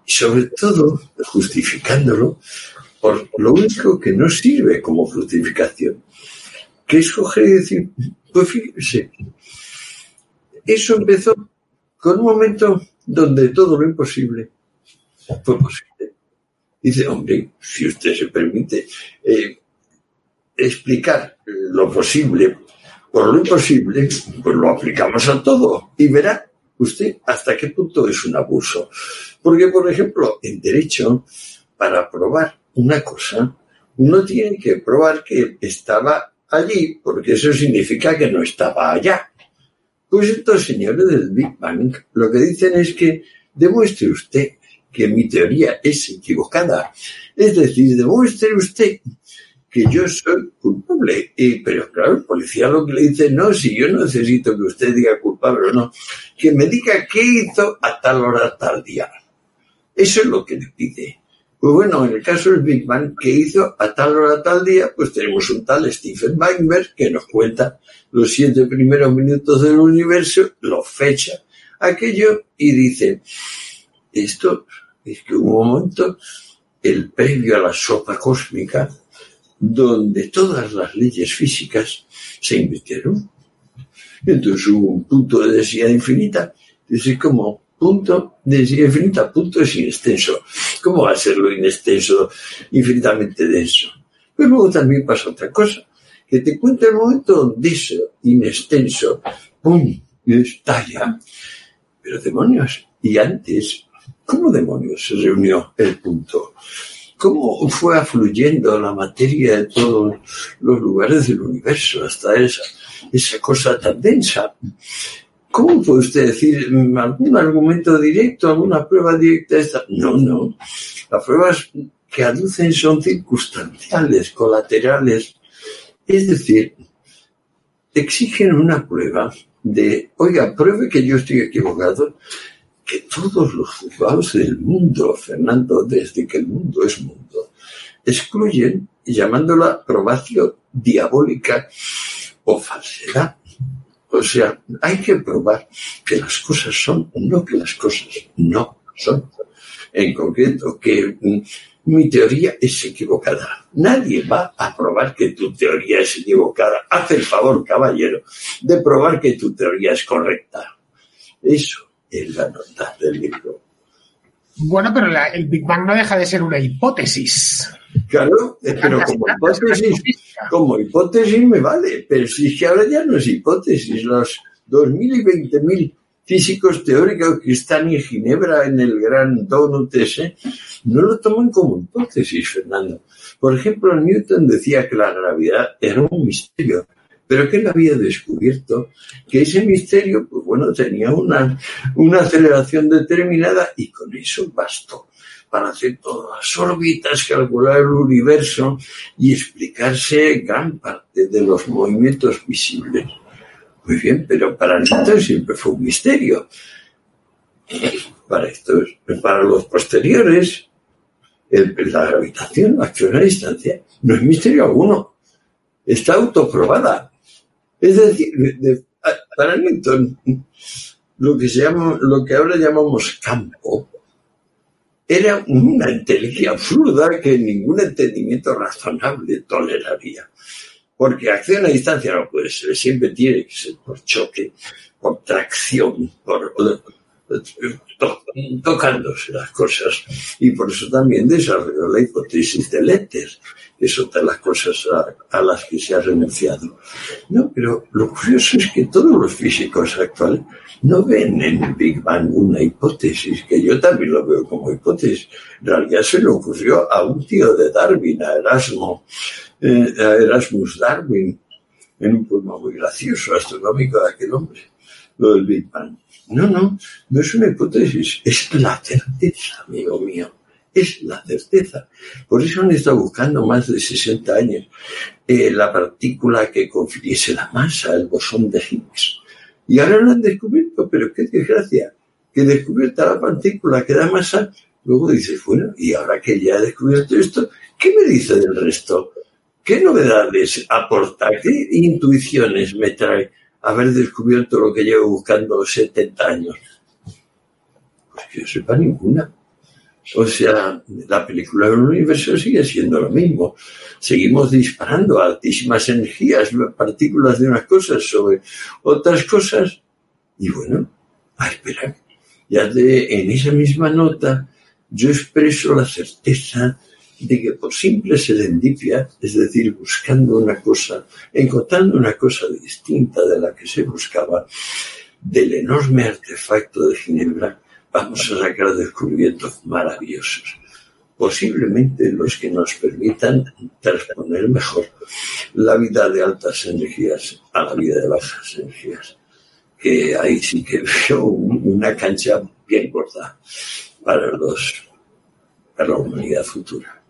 sobre todo justificándolo por lo único que no sirve como justificación, que es coger y decir, pues fíjese, eso empezó con un momento donde todo lo imposible fue posible. Dice, hombre, si usted se permite eh, explicar lo posible por lo imposible, pues lo aplicamos a todo y verá usted hasta qué punto es un abuso. Porque, por ejemplo, en derecho, para probar una cosa, uno tiene que probar que estaba allí, porque eso significa que no estaba allá. Pues estos señores del Big Bang lo que dicen es que demuestre usted que mi teoría es equivocada. Es decir, demuestre usted que yo soy culpable. Y, pero claro, el policía lo que le dice, no, si yo no necesito que usted diga culpable o no, que me diga qué hizo a tal hora, tal día. Eso es lo que le pide. Pues bueno, en el caso del Big Bang, ¿qué hizo a tal hora, tal día? Pues tenemos un tal Stephen Weinberg que nos cuenta los siete primeros minutos del universo, lo fecha aquello y dice, esto es que hubo un momento, el previo a la sopa cósmica, donde todas las leyes físicas se invirtieron. Entonces hubo un punto de densidad infinita, es como punto de densidad infinita, punto es inextenso. ¿Cómo va a ser lo inextenso infinitamente denso? Pues luego también pasa otra cosa, que te cuenta el momento donde eso inextenso, ¡pum!, estalla. Pero demonios, y antes, ¿cómo demonios se reunió el punto? ¿Cómo fue afluyendo la materia de todos los lugares del universo hasta esa, esa cosa tan densa? ¿Cómo puede usted decir mm, algún argumento directo, alguna prueba directa? Esta? No, no. Las pruebas que aducen son circunstanciales, colaterales. Es decir, exigen una prueba de, oiga, pruebe que yo estoy equivocado, que todos los juzgados del mundo, Fernando, desde que el mundo es mundo, excluyen llamándola probación diabólica o falsedad. O sea, hay que probar que las cosas son, no que las cosas no son. En concreto, que mm, mi teoría es equivocada. Nadie va a probar que tu teoría es equivocada. Haz el favor, caballero, de probar que tu teoría es correcta. Eso es la nota del libro. Bueno, pero la- el Big Bang no deja de ser una hipótesis. Claro, eh, pero como hipótesis, como hipótesis me vale, pero si es que ahora ya no es hipótesis, los 2.000 y 20.000 físicos teóricos que están en Ginebra en el gran donut ese, no lo toman como hipótesis, Fernando. Por ejemplo, Newton decía que la gravedad era un misterio, pero que él había descubierto que ese misterio, pues bueno, tenía una, una aceleración determinada y con eso bastó para hacer todas las órbitas, calcular el universo y explicarse gran parte de los movimientos visibles. Muy bien, pero para Newton siempre fue un misterio. Para estos, para los posteriores, la gravitación, la acción a distancia, no es misterio alguno. Está autoprobada. Es decir, de- para Newton, lo que ahora llamamos campo, era una inteligencia absurda que ningún entendimiento razonable toleraría. Porque acción a distancia no puede ser, siempre tiene que ser por choque, por tracción, por to- tocándose las cosas. Y por eso también desarrolló la hipótesis de Letter, es otra de las cosas a, las que se ha renunciado. No, pero lo curioso es que todos los físicos actuales no ven en el Big Bang una hipótesis, que yo también lo veo como hipótesis. En realidad se le ocurrió a un tío de Darwin, a Erasmo, eh, a Erasmus Darwin, en un poema muy gracioso, astronómico de aquel hombre, lo del Big Bang. No, no, no es una hipótesis, es la certeza, amigo mío. Es la certeza. Por eso han estado buscando más de 60 años eh, la partícula que confiriese la masa, el bosón de Higgs. Y ahora lo han descubierto, pero qué desgracia, que descubierta la partícula que da masa, luego dices, bueno, y ahora que ya he descubierto esto, ¿qué me dice del resto? ¿Qué novedades aporta? ¿Qué intuiciones me trae haber descubierto lo que llevo buscando 70 años? Pues que yo sepa ninguna. O sea, la película del universo sigue siendo lo mismo. Seguimos disparando altísimas energías, partículas de unas cosas sobre otras cosas. Y bueno, a esperar. Ya de, en esa misma nota yo expreso la certeza de que por simple serendipia, es decir, buscando una cosa, encontrando una cosa distinta de la que se buscaba, del enorme artefacto de Ginebra, vamos a sacar descubrimientos maravillosos. Posiblemente los que nos permitan transponer mejor la vida de altas energías a la vida de bajas energías. Que ahí sí que veo una cancha bien corta para los para la humanidad futura.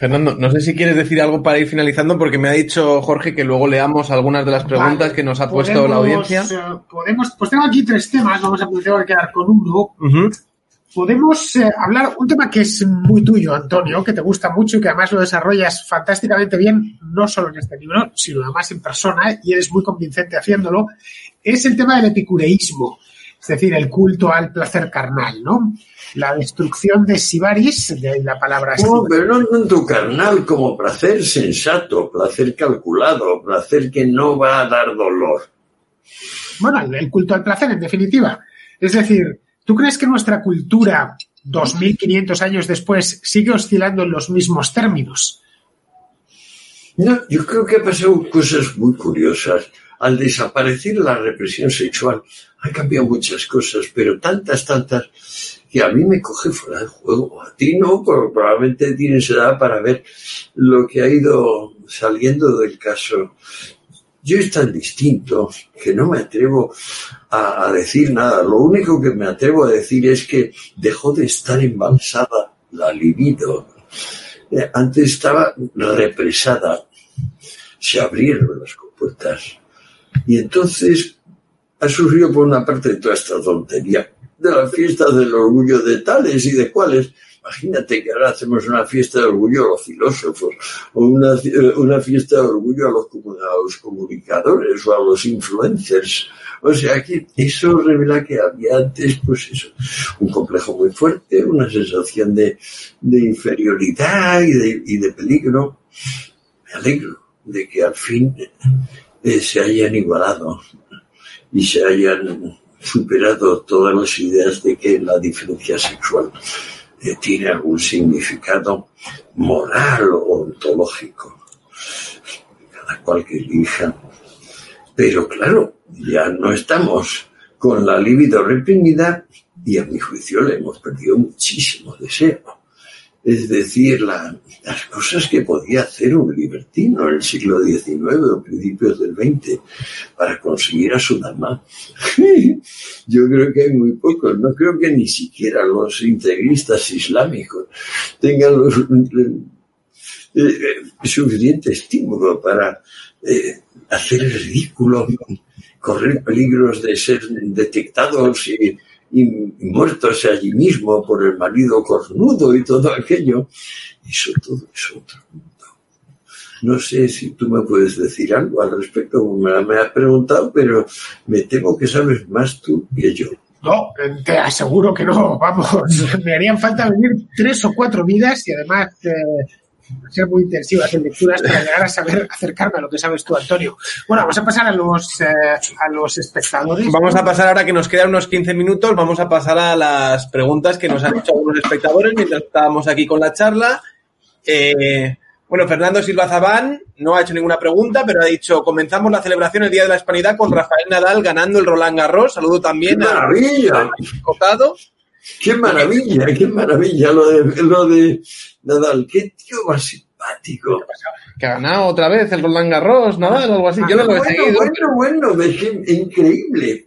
Fernando, no sé si quieres decir algo para ir finalizando, porque me ha dicho Jorge que luego leamos algunas de las preguntas Vale. que nos ha puesto la audiencia. eh, podemos, pues tengo aquí tres temas, vamos a que quedar con uno. Podemos eh, hablar un tema que es muy tuyo, Antonio, que te gusta mucho y que además lo desarrollas fantásticamente bien, no solo en este libro, sino además en persona, y eres muy convincente haciéndolo, es el tema del epicureísmo, es decir, el culto al placer carnal, ¿no? La destrucción de Sibaris, de la palabra No, Sibaris. pero no tanto carnal como placer sensato, placer calculado, placer que no va a dar dolor. Bueno, el- culto al placer, en definitiva. Es decir, ¿tú crees que nuestra cultura, 2500 años después, sigue oscilando en los mismos términos? No, yo creo que han pasado cosas muy curiosas. Al desaparecer la represión sexual, han cambiado muchas cosas, pero tantas, tantas, que a mí me coge fuera de juego. A ti no, pero probablemente tienes edad para ver lo que ha ido saliendo del caso. Yo es tan distinto que no me atrevo a, a decir nada. Lo único que me atrevo a decir es que dejó de estar embalsada la libido. Eh, Antes estaba represada. Se abrieron las compuertas. Y entonces ha surgido por una parte toda esta tontería de las fiestas del orgullo de tales y de cuales, Imagínate que ahora hacemos una fiesta de orgullo a los filósofos o una, una fiesta de orgullo a los, a comunicadores o a los influencers. O sea que eso revela que había antes, pues eso, un complejo muy fuerte, una sensación de, de inferioridad y de, y de peligro. Me alegro de que al fin eh, se hayan igualado y se hayan superado todas las ideas de que la diferencia sexual eh, tiene algún significado moral o ontológico. Cada cual que elija. Pero claro, ya no estamos con la libido reprimida y a mi juicio le hemos perdido muchísimo deseo es decir, la, las cosas que podía hacer un libertino en el siglo XIX o principios del XX para conseguir a su dama. Yo creo que hay muy pocos, no creo que ni siquiera los integristas islámicos tengan los, eh, eh, suficiente estímulo para eh, hacer el ridículo, correr peligros de ser detectados y y muertos allí mismo por el marido cornudo y todo aquello. Eso todo es otro mundo. No sé si tú me puedes decir algo al respecto, me, me has preguntado, pero me temo que sabes más tú que yo. No, te aseguro que no, vamos, me harían falta venir tres o cuatro vidas y además eh, ser muy intensivas en lecturas para llegar a saber acercarme a lo que sabes tú, Antonio. Bueno, vamos a pasar a los, eh, a los espectadores. Vamos a pasar ahora que nos quedan unos 15 minutos, vamos a pasar a las preguntas que nos han hecho algunos espectadores mientras estábamos aquí con la charla. Eh, bueno, Fernando Silva Zabán no ha hecho ninguna pregunta, pero ha dicho, comenzamos la celebración el Día de la Hispanidad con Rafael Nadal ganando el Roland Garros. Saludo también ¡Qué maravilla! a Cotado. ¡Qué maravilla! ¡Qué maravilla lo de, lo de Nadal! ¡Qué tío más simpático! Que ha ganado otra vez el Roland Garros, Nadal, algo así. Yo no lo he bueno, seguido. bueno, bueno, increíble.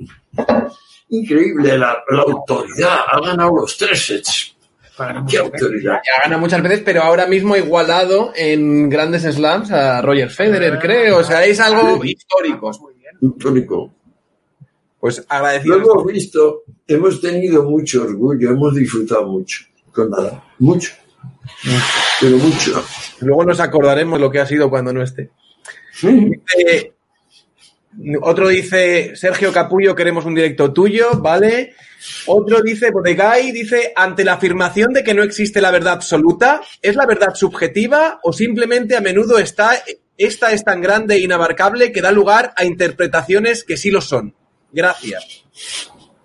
Increíble la, la autoridad. Ha ganado los tres sets. Para ¡Qué autoridad! Ya gana muchas veces, pero ahora mismo ha igualado en grandes slams a Roger Federer, creo. O sea, es algo histórico. Bien. Histórico. Pues Lo agradecido. hemos visto, hemos tenido mucho orgullo, hemos disfrutado mucho con nada. Mucho. Pero mucho. Luego nos acordaremos lo que ha sido cuando no esté. Sí. Eh, otro dice, Sergio Capullo, queremos un directo tuyo, ¿vale? Otro dice, Bodegay, dice, ante la afirmación de que no existe la verdad absoluta, ¿es la verdad subjetiva o simplemente a menudo está, esta es tan grande e inabarcable que da lugar a interpretaciones que sí lo son? Gracias.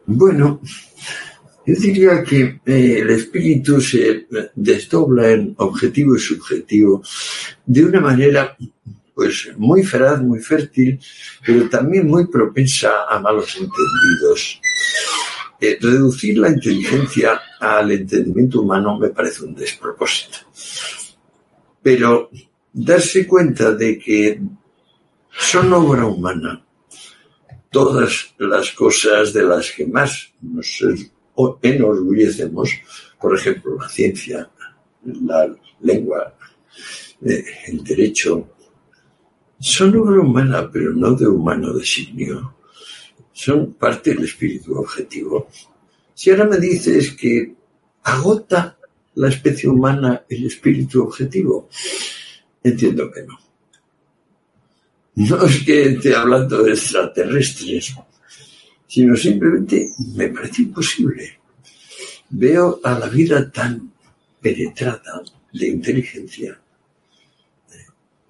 Bueno, yo diría que eh, el espíritu se desdobla en objetivo y subjetivo de una manera pues muy feraz, muy fértil, pero también muy propensa a malos entendidos. Eh, reducir la inteligencia al entendimiento humano me parece un despropósito. Pero darse cuenta de que son obra humana todas las cosas de las que más nos enorgullecemos, por ejemplo, la ciencia, la lengua, eh, el derecho, son obra humana, pero no de humano designio. Son parte del espíritu objetivo. Si ahora me dices que agota la especie humana el espíritu objetivo, entiendo que no. No es que esté hablando de extraterrestres, sino simplemente me parece imposible. Veo a la vida tan penetrada de inteligencia.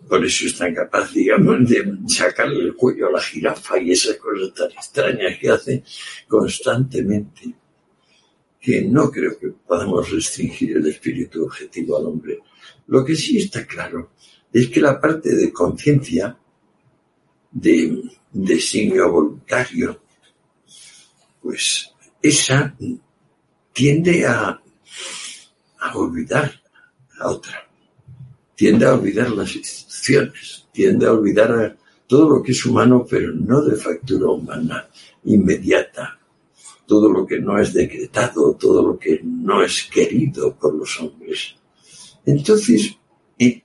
Por eso es tan capaz, digamos, de sacarle el cuello a la jirafa y esas cosas tan extrañas que hace constantemente, que no creo que podamos restringir el espíritu objetivo al hombre. Lo que sí está claro es que la parte de conciencia de designio voluntario, pues esa tiende a, a olvidar la otra, tiende a olvidar las instituciones, tiende a olvidar todo lo que es humano, pero no de factura humana, inmediata, todo lo que no es decretado, todo lo que no es querido por los hombres. Entonces, eh,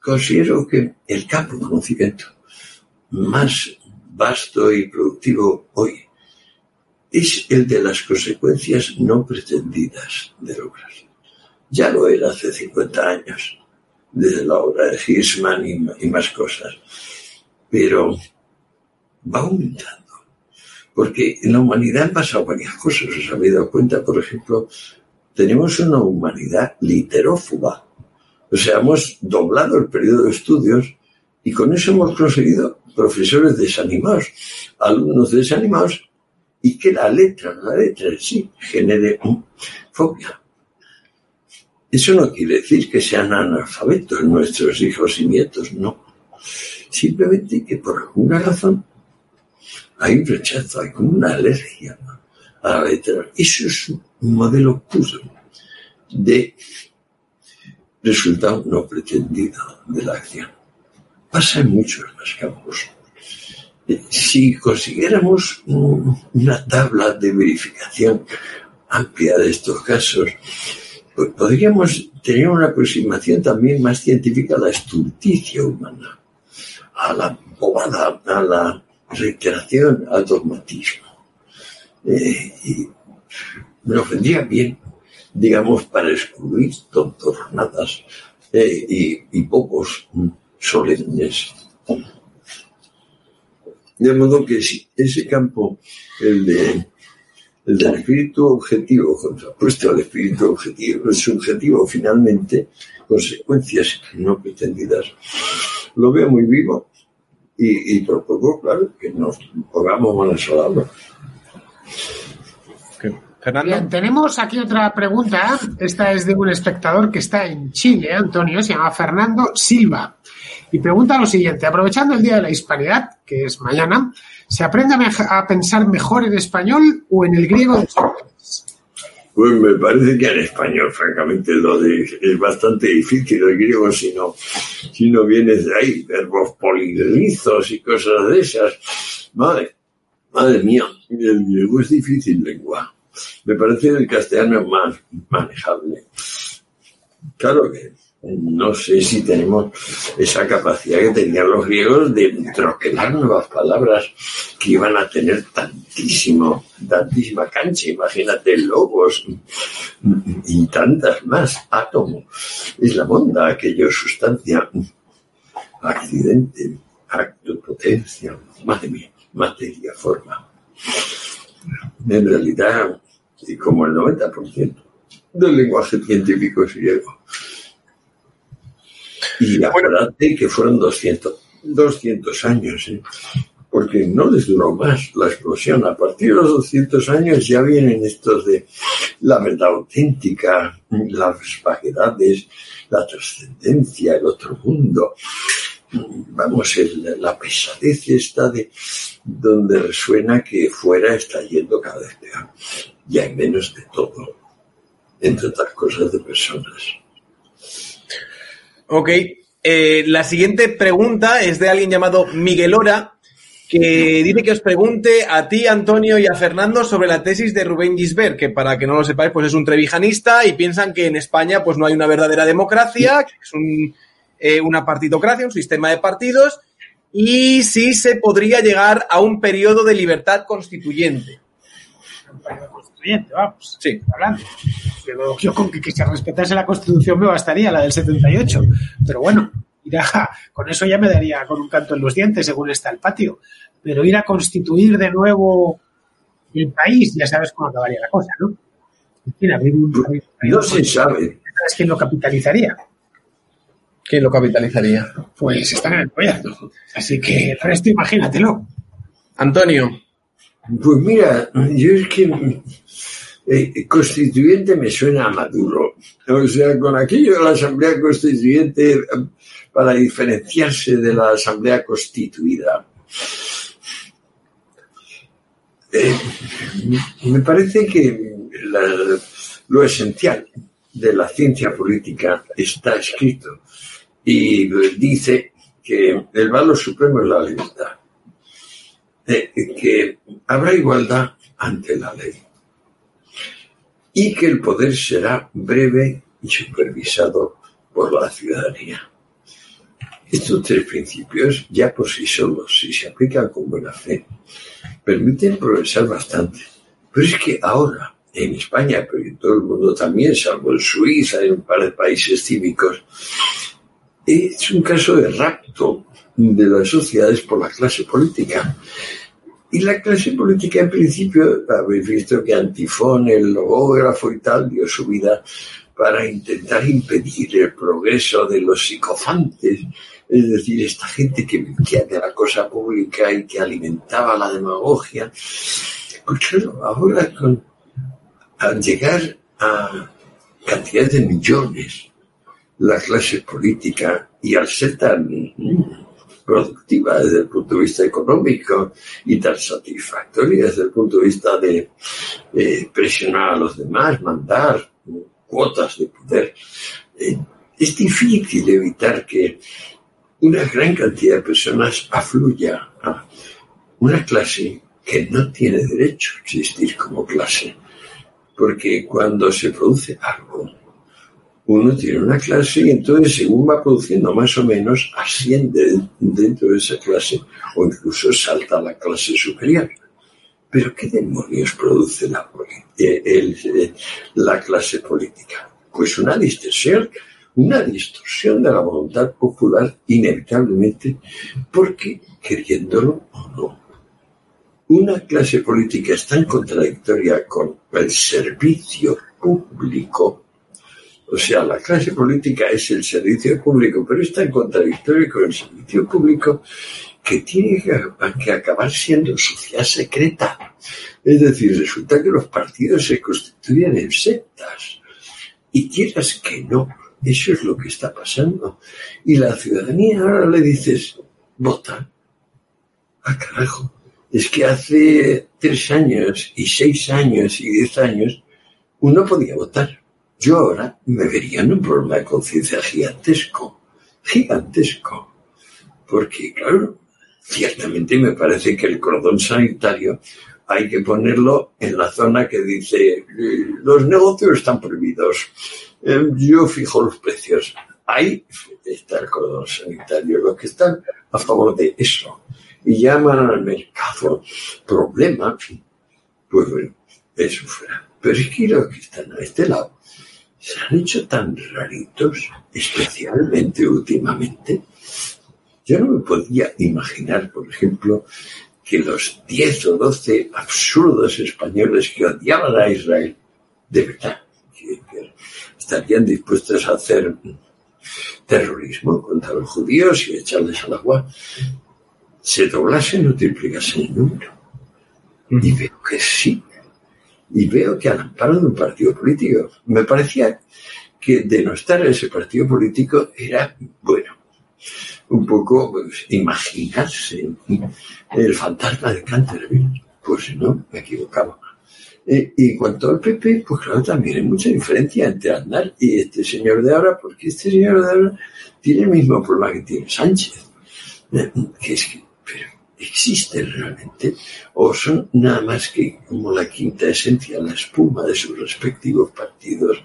considero que el campo conocimiento más vasto y productivo hoy es el de las consecuencias no pretendidas de lograr. Ya lo era hace 50 años, desde la obra de Hirschman y, más cosas. Pero va aumentando. Porque en la humanidad han pasado varias cosas. ¿Os habéis dado cuenta? Por ejemplo, tenemos una humanidad literófuga. O sea, hemos doblado el periodo de estudios y con eso hemos conseguido profesores desanimados, alumnos desanimados y que la letra, la letra en sí, genere fobia. Eso no quiere decir que sean analfabetos nuestros hijos y nietos, no. Simplemente que por alguna razón hay un rechazo, hay como una alergia a la letra. Eso es un modelo puro de resultado no pretendido de la acción. Pasa en muchos más campos. Si consiguiéramos una tabla de verificación amplia de estos casos, pues podríamos tener una aproximación también más científica a la estulticia humana, a la bobada, a la reiteración, al dogmatismo. Eh, y me ofendía bien, digamos, para excluir tontornadas eh, y pocos solemnes. De modo que si ese campo, el de el del espíritu objetivo contrapuesto al espíritu objetivo, subjetivo finalmente, consecuencias no pretendidas. Lo veo muy vivo y, y propongo, claro, que nos pongamos manos a la obra. Bien, tenemos aquí otra pregunta. Esta es de un espectador que está en Chile, Antonio, se llama Fernando Silva. Y pregunta lo siguiente, aprovechando el Día de la Hispanidad, que es mañana, ¿se aprende a pensar mejor en español o en el griego de Pues me parece que en español, francamente, lo es bastante difícil el griego si no, si no vienes de ahí, verbos polilizos y cosas de esas. Madre, madre mía, el griego es difícil lengua. Me parece el castellano más manejable. Claro que no sé si tenemos esa capacidad que tenían los griegos de troquelar nuevas palabras que iban a tener tantísimo, tantísima cancha. Imagínate lobos y tantas más. Átomo es la monda, aquello sustancia, accidente, acto, potencia, madre mía, materia, forma. En realidad, y como el 90% del lenguaje científico es griego. Y acuérdate que fueron 200, 200 años, ¿eh? porque no les duró más la explosión. A partir de los 200 años ya vienen estos de la verdad auténtica, las vaguedades, la trascendencia, el otro mundo. Vamos, la pesadez está de donde resuena que fuera está yendo cada vez peor. Y hay menos de todo, entre otras cosas de personas. Ok. Eh, la siguiente pregunta es de alguien llamado Miguel Ora, que dice que os pregunte a ti, Antonio, y a Fernando sobre la tesis de Rubén Gisbert, que para que no lo sepáis, pues es un trevijanista y piensan que en España pues no hay una verdadera democracia, que es eh, una partidocracia, un sistema de partidos, y sí se podría llegar a un periodo de libertad constituyente vamos. Sí. Hablando. yo con que, se respetase la Constitución me bastaría, la del 78. Pero bueno, con eso ya me daría con un canto en los dientes, según está el patio. Pero ir a constituir de nuevo el país, ya sabes cómo acabaría la cosa, ¿no? En fin, abrir un, no se sabe. ¿Sabes quién lo capitalizaría? ¿Quién lo capitalizaría? Pues están en el proyecto. Así que el resto imagínatelo. Antonio. Pues mira, yo es que eh, constituyente me suena a Maduro. O sea, con aquello de la Asamblea Constituyente, eh, para diferenciarse de la Asamblea Constituida. Eh, me parece que lo esencial de la ciencia política está escrito y dice que el valor supremo es la libertad, que habrá igualdad ante la ley y que el poder será breve y supervisado por la ciudadanía. Estos tres principios, ya por sí solos, si se aplican con buena fe, permiten progresar bastante. Pero es que ahora, en España, pero en todo el mundo también, salvo en Suiza y un par de países cívicos, es un caso de rapto de las sociedades por la clase política. Y la clase política, en principio, habéis visto que Antifón, el logógrafo y tal, dio su vida para intentar impedir el progreso de los psicofantes, es decir, esta gente que vivía de la cosa pública y que alimentaba la demagogia. Pues claro, ahora con, al llegar a cantidades de millones la clase política y al ser tan productiva desde el punto de vista económico y tan satisfactoria desde el punto de vista de presionar a los demás, mandar cuotas de poder. Eh, es difícil evitar que una gran cantidad de personas afluya a una clase que no tiene derecho a existir como clase. Porque cuando se produce algo, uno tiene una clase y entonces según va produciendo más o menos, asciende dentro de esa clase o incluso salta a la clase superior. Pero ¿qué demonios produce la, eh, la clase política? Pues una distorsión, una distorsión de la voluntad popular inevitablemente, porque queriéndolo o no, una clase política es tan contradictoria con el servicio público o sea, la clase política es el servicio público, pero es tan contradictorio con el servicio público que tiene que, acabar siendo sociedad secreta. Es decir, resulta que los partidos se constituyen en sectas. Y quieras que no, eso es lo que está pasando. Y la ciudadanía ahora le dices, vota. Ah, carajo. Es que hace tres años y seis años y diez años uno podía votar yo ahora me vería en un problema de conciencia gigantesco, gigantesco, porque claro, ciertamente me parece que el cordón sanitario hay que ponerlo en la zona que dice los negocios están prohibidos, em, yo fijo los precios. Ahí está el cordón sanitario, los que están a favor de eso y llaman al mercado problema, pues bueno, eso fuera. Pero es que los que están a este lado se han hecho tan raritos, especialmente últimamente. Yo no me podía imaginar, por ejemplo, que los 10 o 12 absurdos españoles que odiaban a Israel, de verdad, que, estarían dispuestos a hacer terrorismo contra los judíos y echarles al agua, se doblasen o triplicasen el número. Y veo que sí, y veo que al amparo de un partido político. Me parecía que denostar ese partido político era, bueno, un poco pues, imaginarse el fantasma de Canterville. Pues no, me equivocaba. Eh, y en cuanto al PP, pues claro, también hay mucha diferencia entre Andar y este señor de ahora, porque este señor de ahora tiene el mismo problema que tiene Sánchez. Eh, es que existen realmente o son nada más que como la quinta esencia, la espuma de sus respectivos partidos.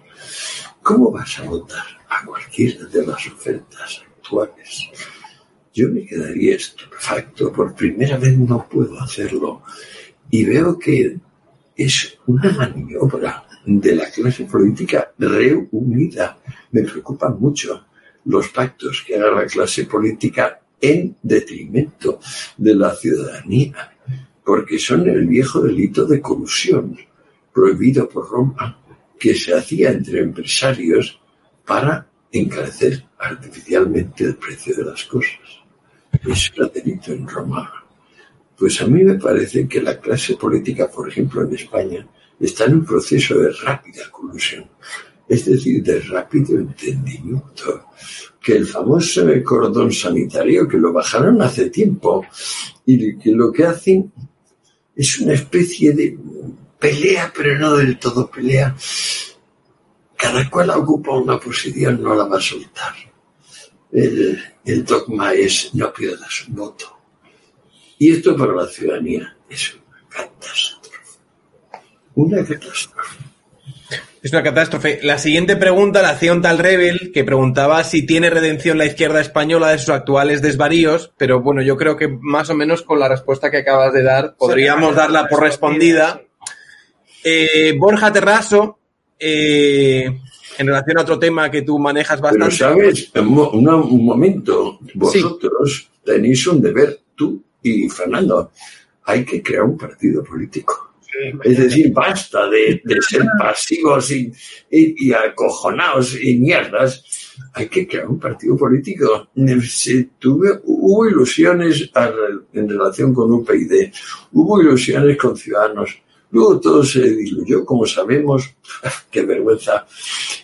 ¿Cómo vas a votar a cualquiera de las ofertas actuales? Yo me quedaría estupefacto, por primera vez no puedo hacerlo y veo que es una maniobra de la clase política reunida. Me preocupan mucho los pactos que haga la clase política en detrimento de la ciudadanía, porque son el viejo delito de colusión prohibido por Roma que se hacía entre empresarios para encarecer artificialmente el precio de las cosas. Eso era delito en Roma. Pues a mí me parece que la clase política, por ejemplo, en España, está en un proceso de rápida colusión, es decir, de rápido entendimiento que el famoso cordón sanitario, que lo bajaron hace tiempo, y que lo que hacen es una especie de pelea, pero no del todo pelea. Cada cual ocupa una posición, no la va a soltar. El, el dogma es no pierdas un voto. Y esto para la ciudadanía es una catástrofe. Una catástrofe. Es una catástrofe. La siguiente pregunta la hacía un tal Rebel que preguntaba si tiene redención la izquierda española de sus actuales desvaríos, pero bueno, yo creo que más o menos con la respuesta que acabas de dar podríamos darla por respondida. Eh, Borja Terraso, eh, en relación a otro tema que tú manejas Pero bastante. sabes, un, un momento, vosotros tenéis un deber, tú y Fernando, hay que crear un partido político. Es decir, basta de, de ser pasivos y, y- acojonados y mierdas. Hay que crear un partido político. Se- tuve, hubo ilusiones en relación con UPyD, hubo ilusiones con Ciudadanos. Luego todo se diluyó, como sabemos. Qué vergüenza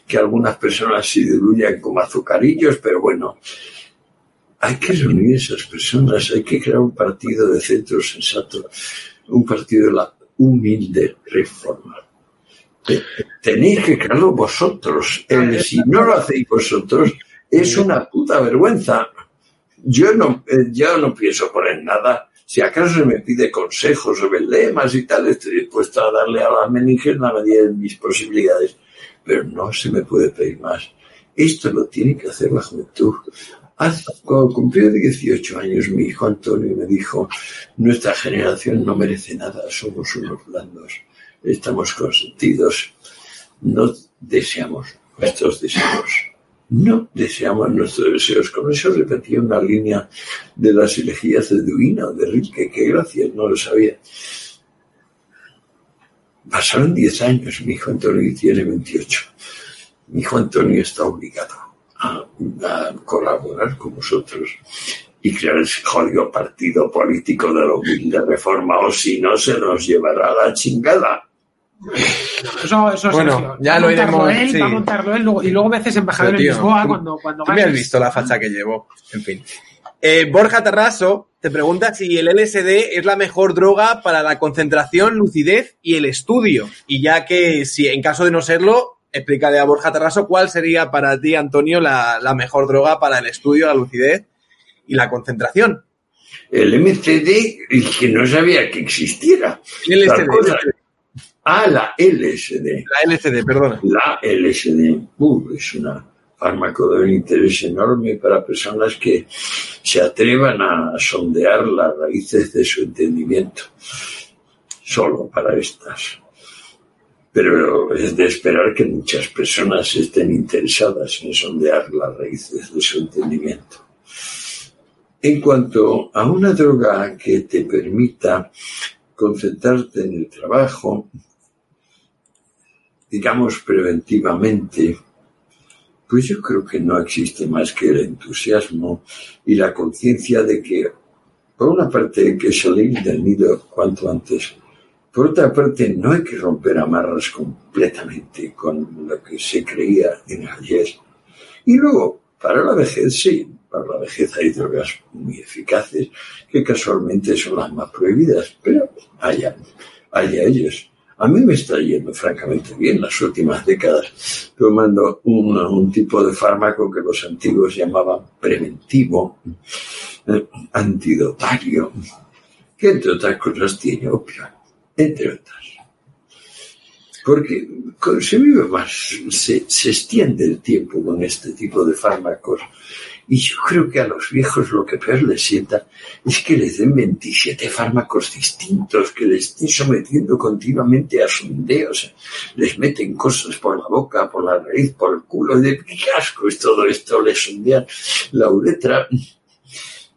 que algunas personas se diluyan como azucarillos, pero bueno, hay que reunir esas personas, hay que crear un partido de centro sensato, un partido de la humilde reforma. Tenéis que crearlo vosotros. Eh, si no lo hacéis vosotros, es una puta vergüenza. Yo no, eh, yo no pienso poner nada. Si acaso se me pide consejos sobre lemas y tal, estoy dispuesto a darle a las meninges la medida de mis posibilidades. Pero no se me puede pedir más. Esto lo tiene que hacer la juventud. Cuando cumplió 18 años, mi hijo Antonio me dijo, nuestra generación no merece nada, somos unos blandos, estamos consentidos, no deseamos nuestros deseos, no deseamos nuestros deseos. Con eso repetía una línea de las elegías de Duino, de Rilke, que gracias, no lo sabía. Pasaron 10 años, mi hijo Antonio tiene 28. Mi hijo Antonio está obligado a, a colaborar con vosotros y crear ese jodido partido político de la humilde reforma, o si no, se nos llevará a la chingada. Eso, eso Bueno, ya lo iremos, él, sí. va a montarlo él, luego- y luego me haces embajador en Lisboa tú- cuando, cuando Tú me has ganes. visto la facha que llevo. En fin. Eh, Borja Tarraso te pregunta si el LSD es la mejor droga para la concentración, lucidez y el estudio. Y ya que si en caso de no serlo, explícale a Borja Tarraso cuál sería para ti, Antonio, la, la mejor droga para el estudio, la lucidez y la concentración. El MCD, que no sabía que existiera. El LSD. Ah, la LSD. La LSD, perdona. La LSD uh, es una fármaco de un interés enorme para personas que se atrevan a sondear las raíces de su entendimiento. Solo para estas. Pero es de esperar que muchas personas estén interesadas en sondear las raíces de su entendimiento. En cuanto a una droga que te permita concentrarte en el trabajo, digamos preventivamente, pues yo creo que no existe más que el entusiasmo y la conciencia de que, por una parte, hay que salir del nido cuanto antes. Por otra parte, no hay que romper amarras completamente con lo que se creía en ayer. Y luego, para la vejez, sí, para la vejez hay drogas muy eficaces que casualmente son las más prohibidas, pero allá, allá ellos. A mí me está yendo francamente bien las últimas décadas, tomando un, tipo de fármaco que los antiguos llamaban preventivo, eh, antidotario, que entre otras cosas tiene opio, entre otras. Porque se vive más, se, se extiende el tiempo con este tipo de fármacos. Y yo creo que a los viejos lo que peor les sienta es que les den 27 fármacos distintos, que les estén sometiendo continuamente a sondeos. Les meten cosas por la boca, por la nariz, por el culo. De qué asco es todo esto, les sondean la uretra.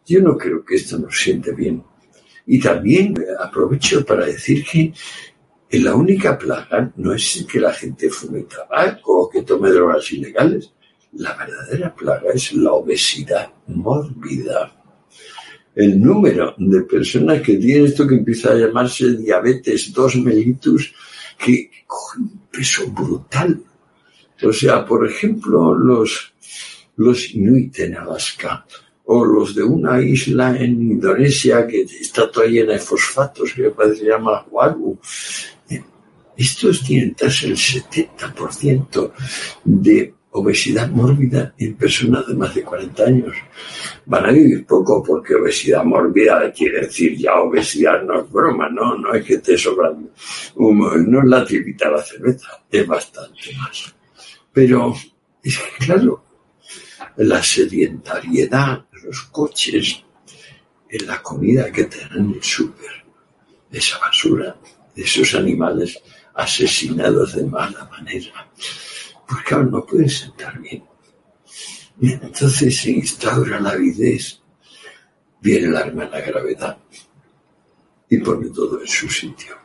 Yo no creo que esto nos siente bien. Y también aprovecho para decir que la única plaga no es que la gente fume tabaco o que tome drogas ilegales. La verdadera plaga es la obesidad mórbida. El número de personas que tienen esto que empieza a llamarse diabetes 2 mellitus, que coge un peso brutal. O sea, por ejemplo, los, los inuit en Alaska o los de una isla en Indonesia que está toda llena de fosfatos, que parece se llama Huaru. Estos tienen casi el 70% de obesidad mórbida en personas de más de 40 años. Van a vivir poco porque obesidad mórbida quiere decir ya obesidad no es broma, no, no es que te sobran, un- no es la tripita la cerveza, es bastante más. Pero es que claro, la sedentariedad, los coches, la comida que te en el súper, esa basura, esos animales, asesinados de mala manera, porque aún no pueden sentar bien. Y entonces se instaura la avidez, viene el arma la gravedad y pone todo en su sitio.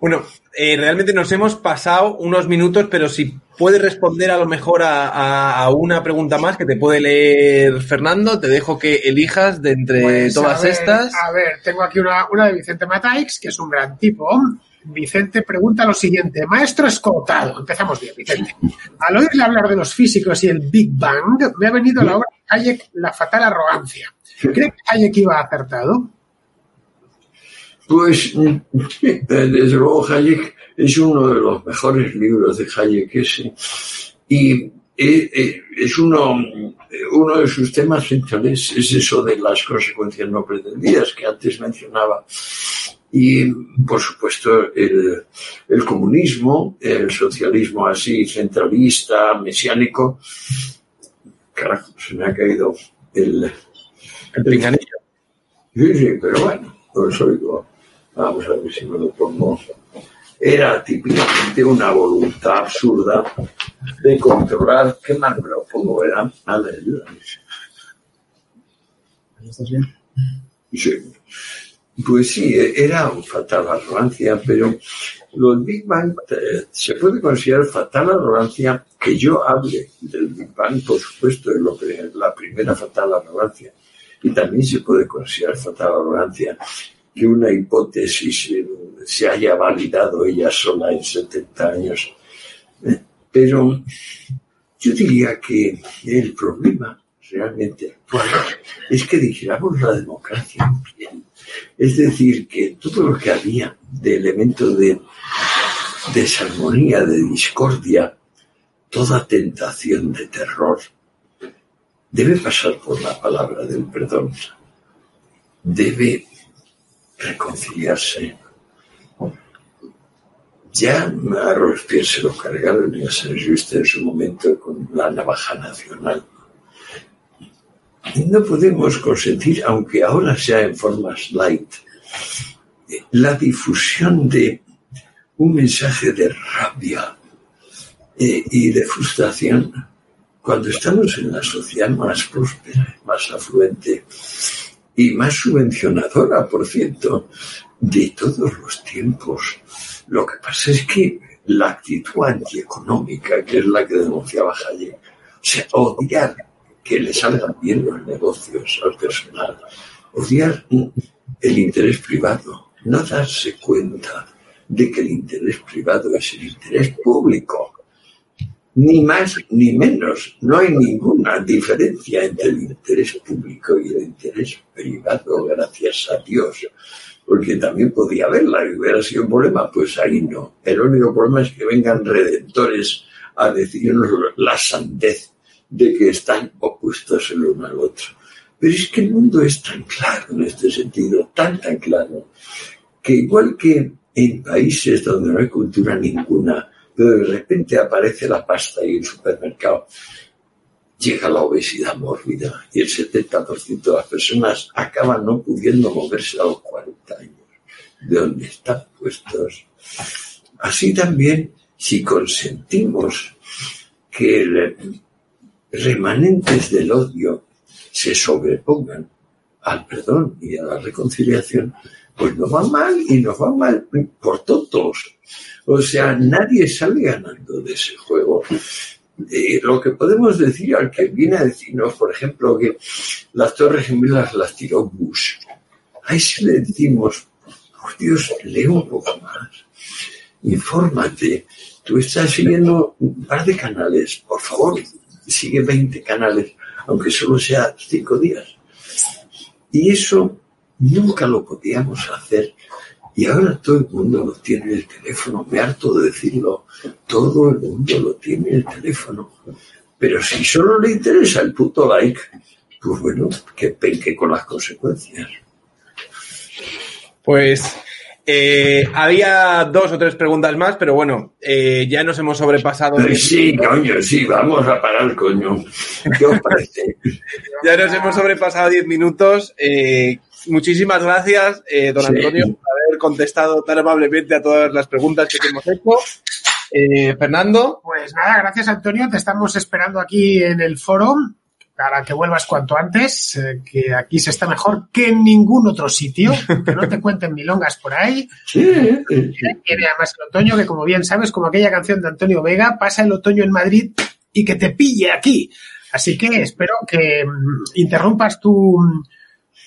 Bueno, eh, realmente nos hemos pasado unos minutos, pero si puedes responder a lo mejor a, una pregunta más que te puede leer Fernando, te dejo que elijas de entre pues, todas estas. A ver, tengo aquí una, una de Vicente Mataix, que es un gran tipo. Vicente pregunta lo siguiente, maestro escotado, empezamos bien, Vicente. Al oírle hablar de los físicos y el Big Bang, me ha venido la obra de Hayek, La fatal arrogancia. ¿Cree que Hayek iba acertado? Pues, desde luego, Hayek es uno de los mejores libros de Hayek ese. Y eh, eh, es uno, uno de sus temas centrales, es eso de las consecuencias no pretendidas que antes mencionaba. Y, por supuesto, el, el comunismo, el socialismo así centralista, mesiánico. Carajo, se me ha caído el... El pinganillo. Sí, sí, pero bueno, por eso digo, vamos a ver si me lo pongo. Era típicamente una voluntad absurda de controlar. ¿Qué más me lo pongo? Era, ver, ayúdame. ¿Estás bien? Sí. Pues sí, era fatal arrogancia, pero los Big Bang eh, se puede considerar fatal arrogancia que yo hable del Big Bang, por supuesto, es lo que, la primera fatal arrogancia. Y también se puede considerar fatal arrogancia que una hipótesis se haya validado ella sola en 70 años. Pero yo diría que el problema realmente es que dijéramos la democracia bien es decir, que todo lo que había de elementos de desarmonía, de discordia, toda tentación de terror, debe pasar por la palabra del perdón. Debe reconciliarse. Ya a Robespierre se lo cargaron y a Just en su momento con la navaja nacional no podemos consentir, aunque ahora sea en formas light, la difusión de un mensaje de rabia eh, y de frustración cuando estamos en la sociedad más próspera, más afluente y más subvencionadora, por cierto, de todos los tiempos. Lo que pasa es que la actitud antieconómica, que es la que denunciaba Hayek, o sea, odiar que le salgan bien los negocios al personal, odiar el interés privado, no darse cuenta de que el interés privado es el interés público. Ni más ni menos. No hay ninguna diferencia entre el interés público y el interés privado, gracias a Dios. Porque también podía haberla y hubiera sido un problema. Pues ahí no. El único problema es que vengan redentores a decirnos la sandez de que están opuestos el uno al otro. Pero es que el mundo es tan claro en este sentido, tan, tan claro, que igual que en países donde no hay cultura ninguna, pero de repente aparece la pasta y el supermercado, llega la obesidad mórbida y el 70% de las personas acaban no pudiendo moverse a los 40 años de donde están puestos. Así también, si consentimos que remanentes del odio se sobrepongan al perdón y a la reconciliación, pues nos va mal y nos va mal por todos. O sea, nadie sale ganando de ese juego. Eh, lo que podemos decir al que viene a decirnos, por ejemplo, que las Torres Gemelas las tiró Bush, ahí sí le decimos, por Dios, lee un poco más, infórmate, tú estás siguiendo un par de canales, por favor, sigue 20 canales, aunque solo sea 5 días. Y eso nunca lo podíamos hacer. Y ahora todo el mundo lo tiene en el teléfono. Me harto de decirlo. Todo el mundo lo tiene en el teléfono. Pero si solo le interesa el puto like, pues bueno, que penque con las consecuencias. Pues eh, había dos o tres preguntas más, pero bueno, eh, ya nos hemos sobrepasado. Sí, coño, sí, vamos a parar, coño. ¿Qué os parece? ya nos hemos sobrepasado diez minutos. Eh, muchísimas gracias, don Antonio, por haber contestado tan amablemente a todas las preguntas que te hemos hecho. Eh, Fernando. Pues nada, gracias Antonio. Te estamos esperando aquí en el foro para que vuelvas cuanto antes, eh, que aquí se está mejor que en ningún otro sitio, que no te cuenten milongas por ahí. Tiene además el otoño, que como bien sabes, como aquella canción de Antonio Vega, pasa el otoño en Madrid y que te pille aquí. Así que espero que mm, interrumpas tu,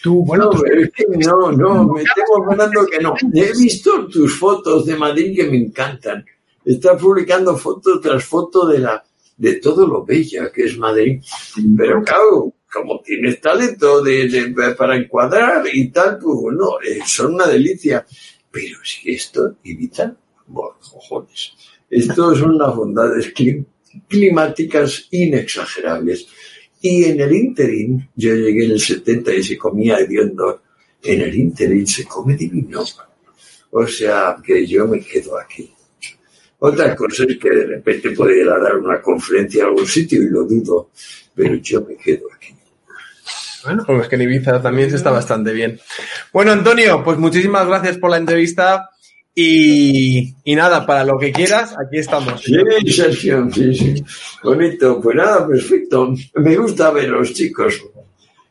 tu bueno, no, es que no, no, me tengo acordando que no. He visto tus fotos de Madrid que me encantan. Estás publicando foto tras foto de la de todo lo bella que es Madrid. Pero claro, como tienes talento de, para encuadrar y tal, pues bueno, eh, son una delicia. Pero si esto, Ibiza, bueno, cojones. Esto son unas bondades climáticas inexagerables. Y en el interín, yo llegué en el 70 y se comía hediondo. En el interín se come divino. O sea, que yo me quedo aquí. Otra cosa es que de repente pudiera dar una conferencia a algún sitio y lo dudo, pero yo me quedo aquí. Bueno, pues que en Ibiza también se está bastante bien. Bueno, Antonio, pues muchísimas gracias por la entrevista y, y nada, para lo que quieras, aquí estamos. Sí, Sergio, sí, sí. Bonito. Pues nada, perfecto. Me gusta veros, chicos.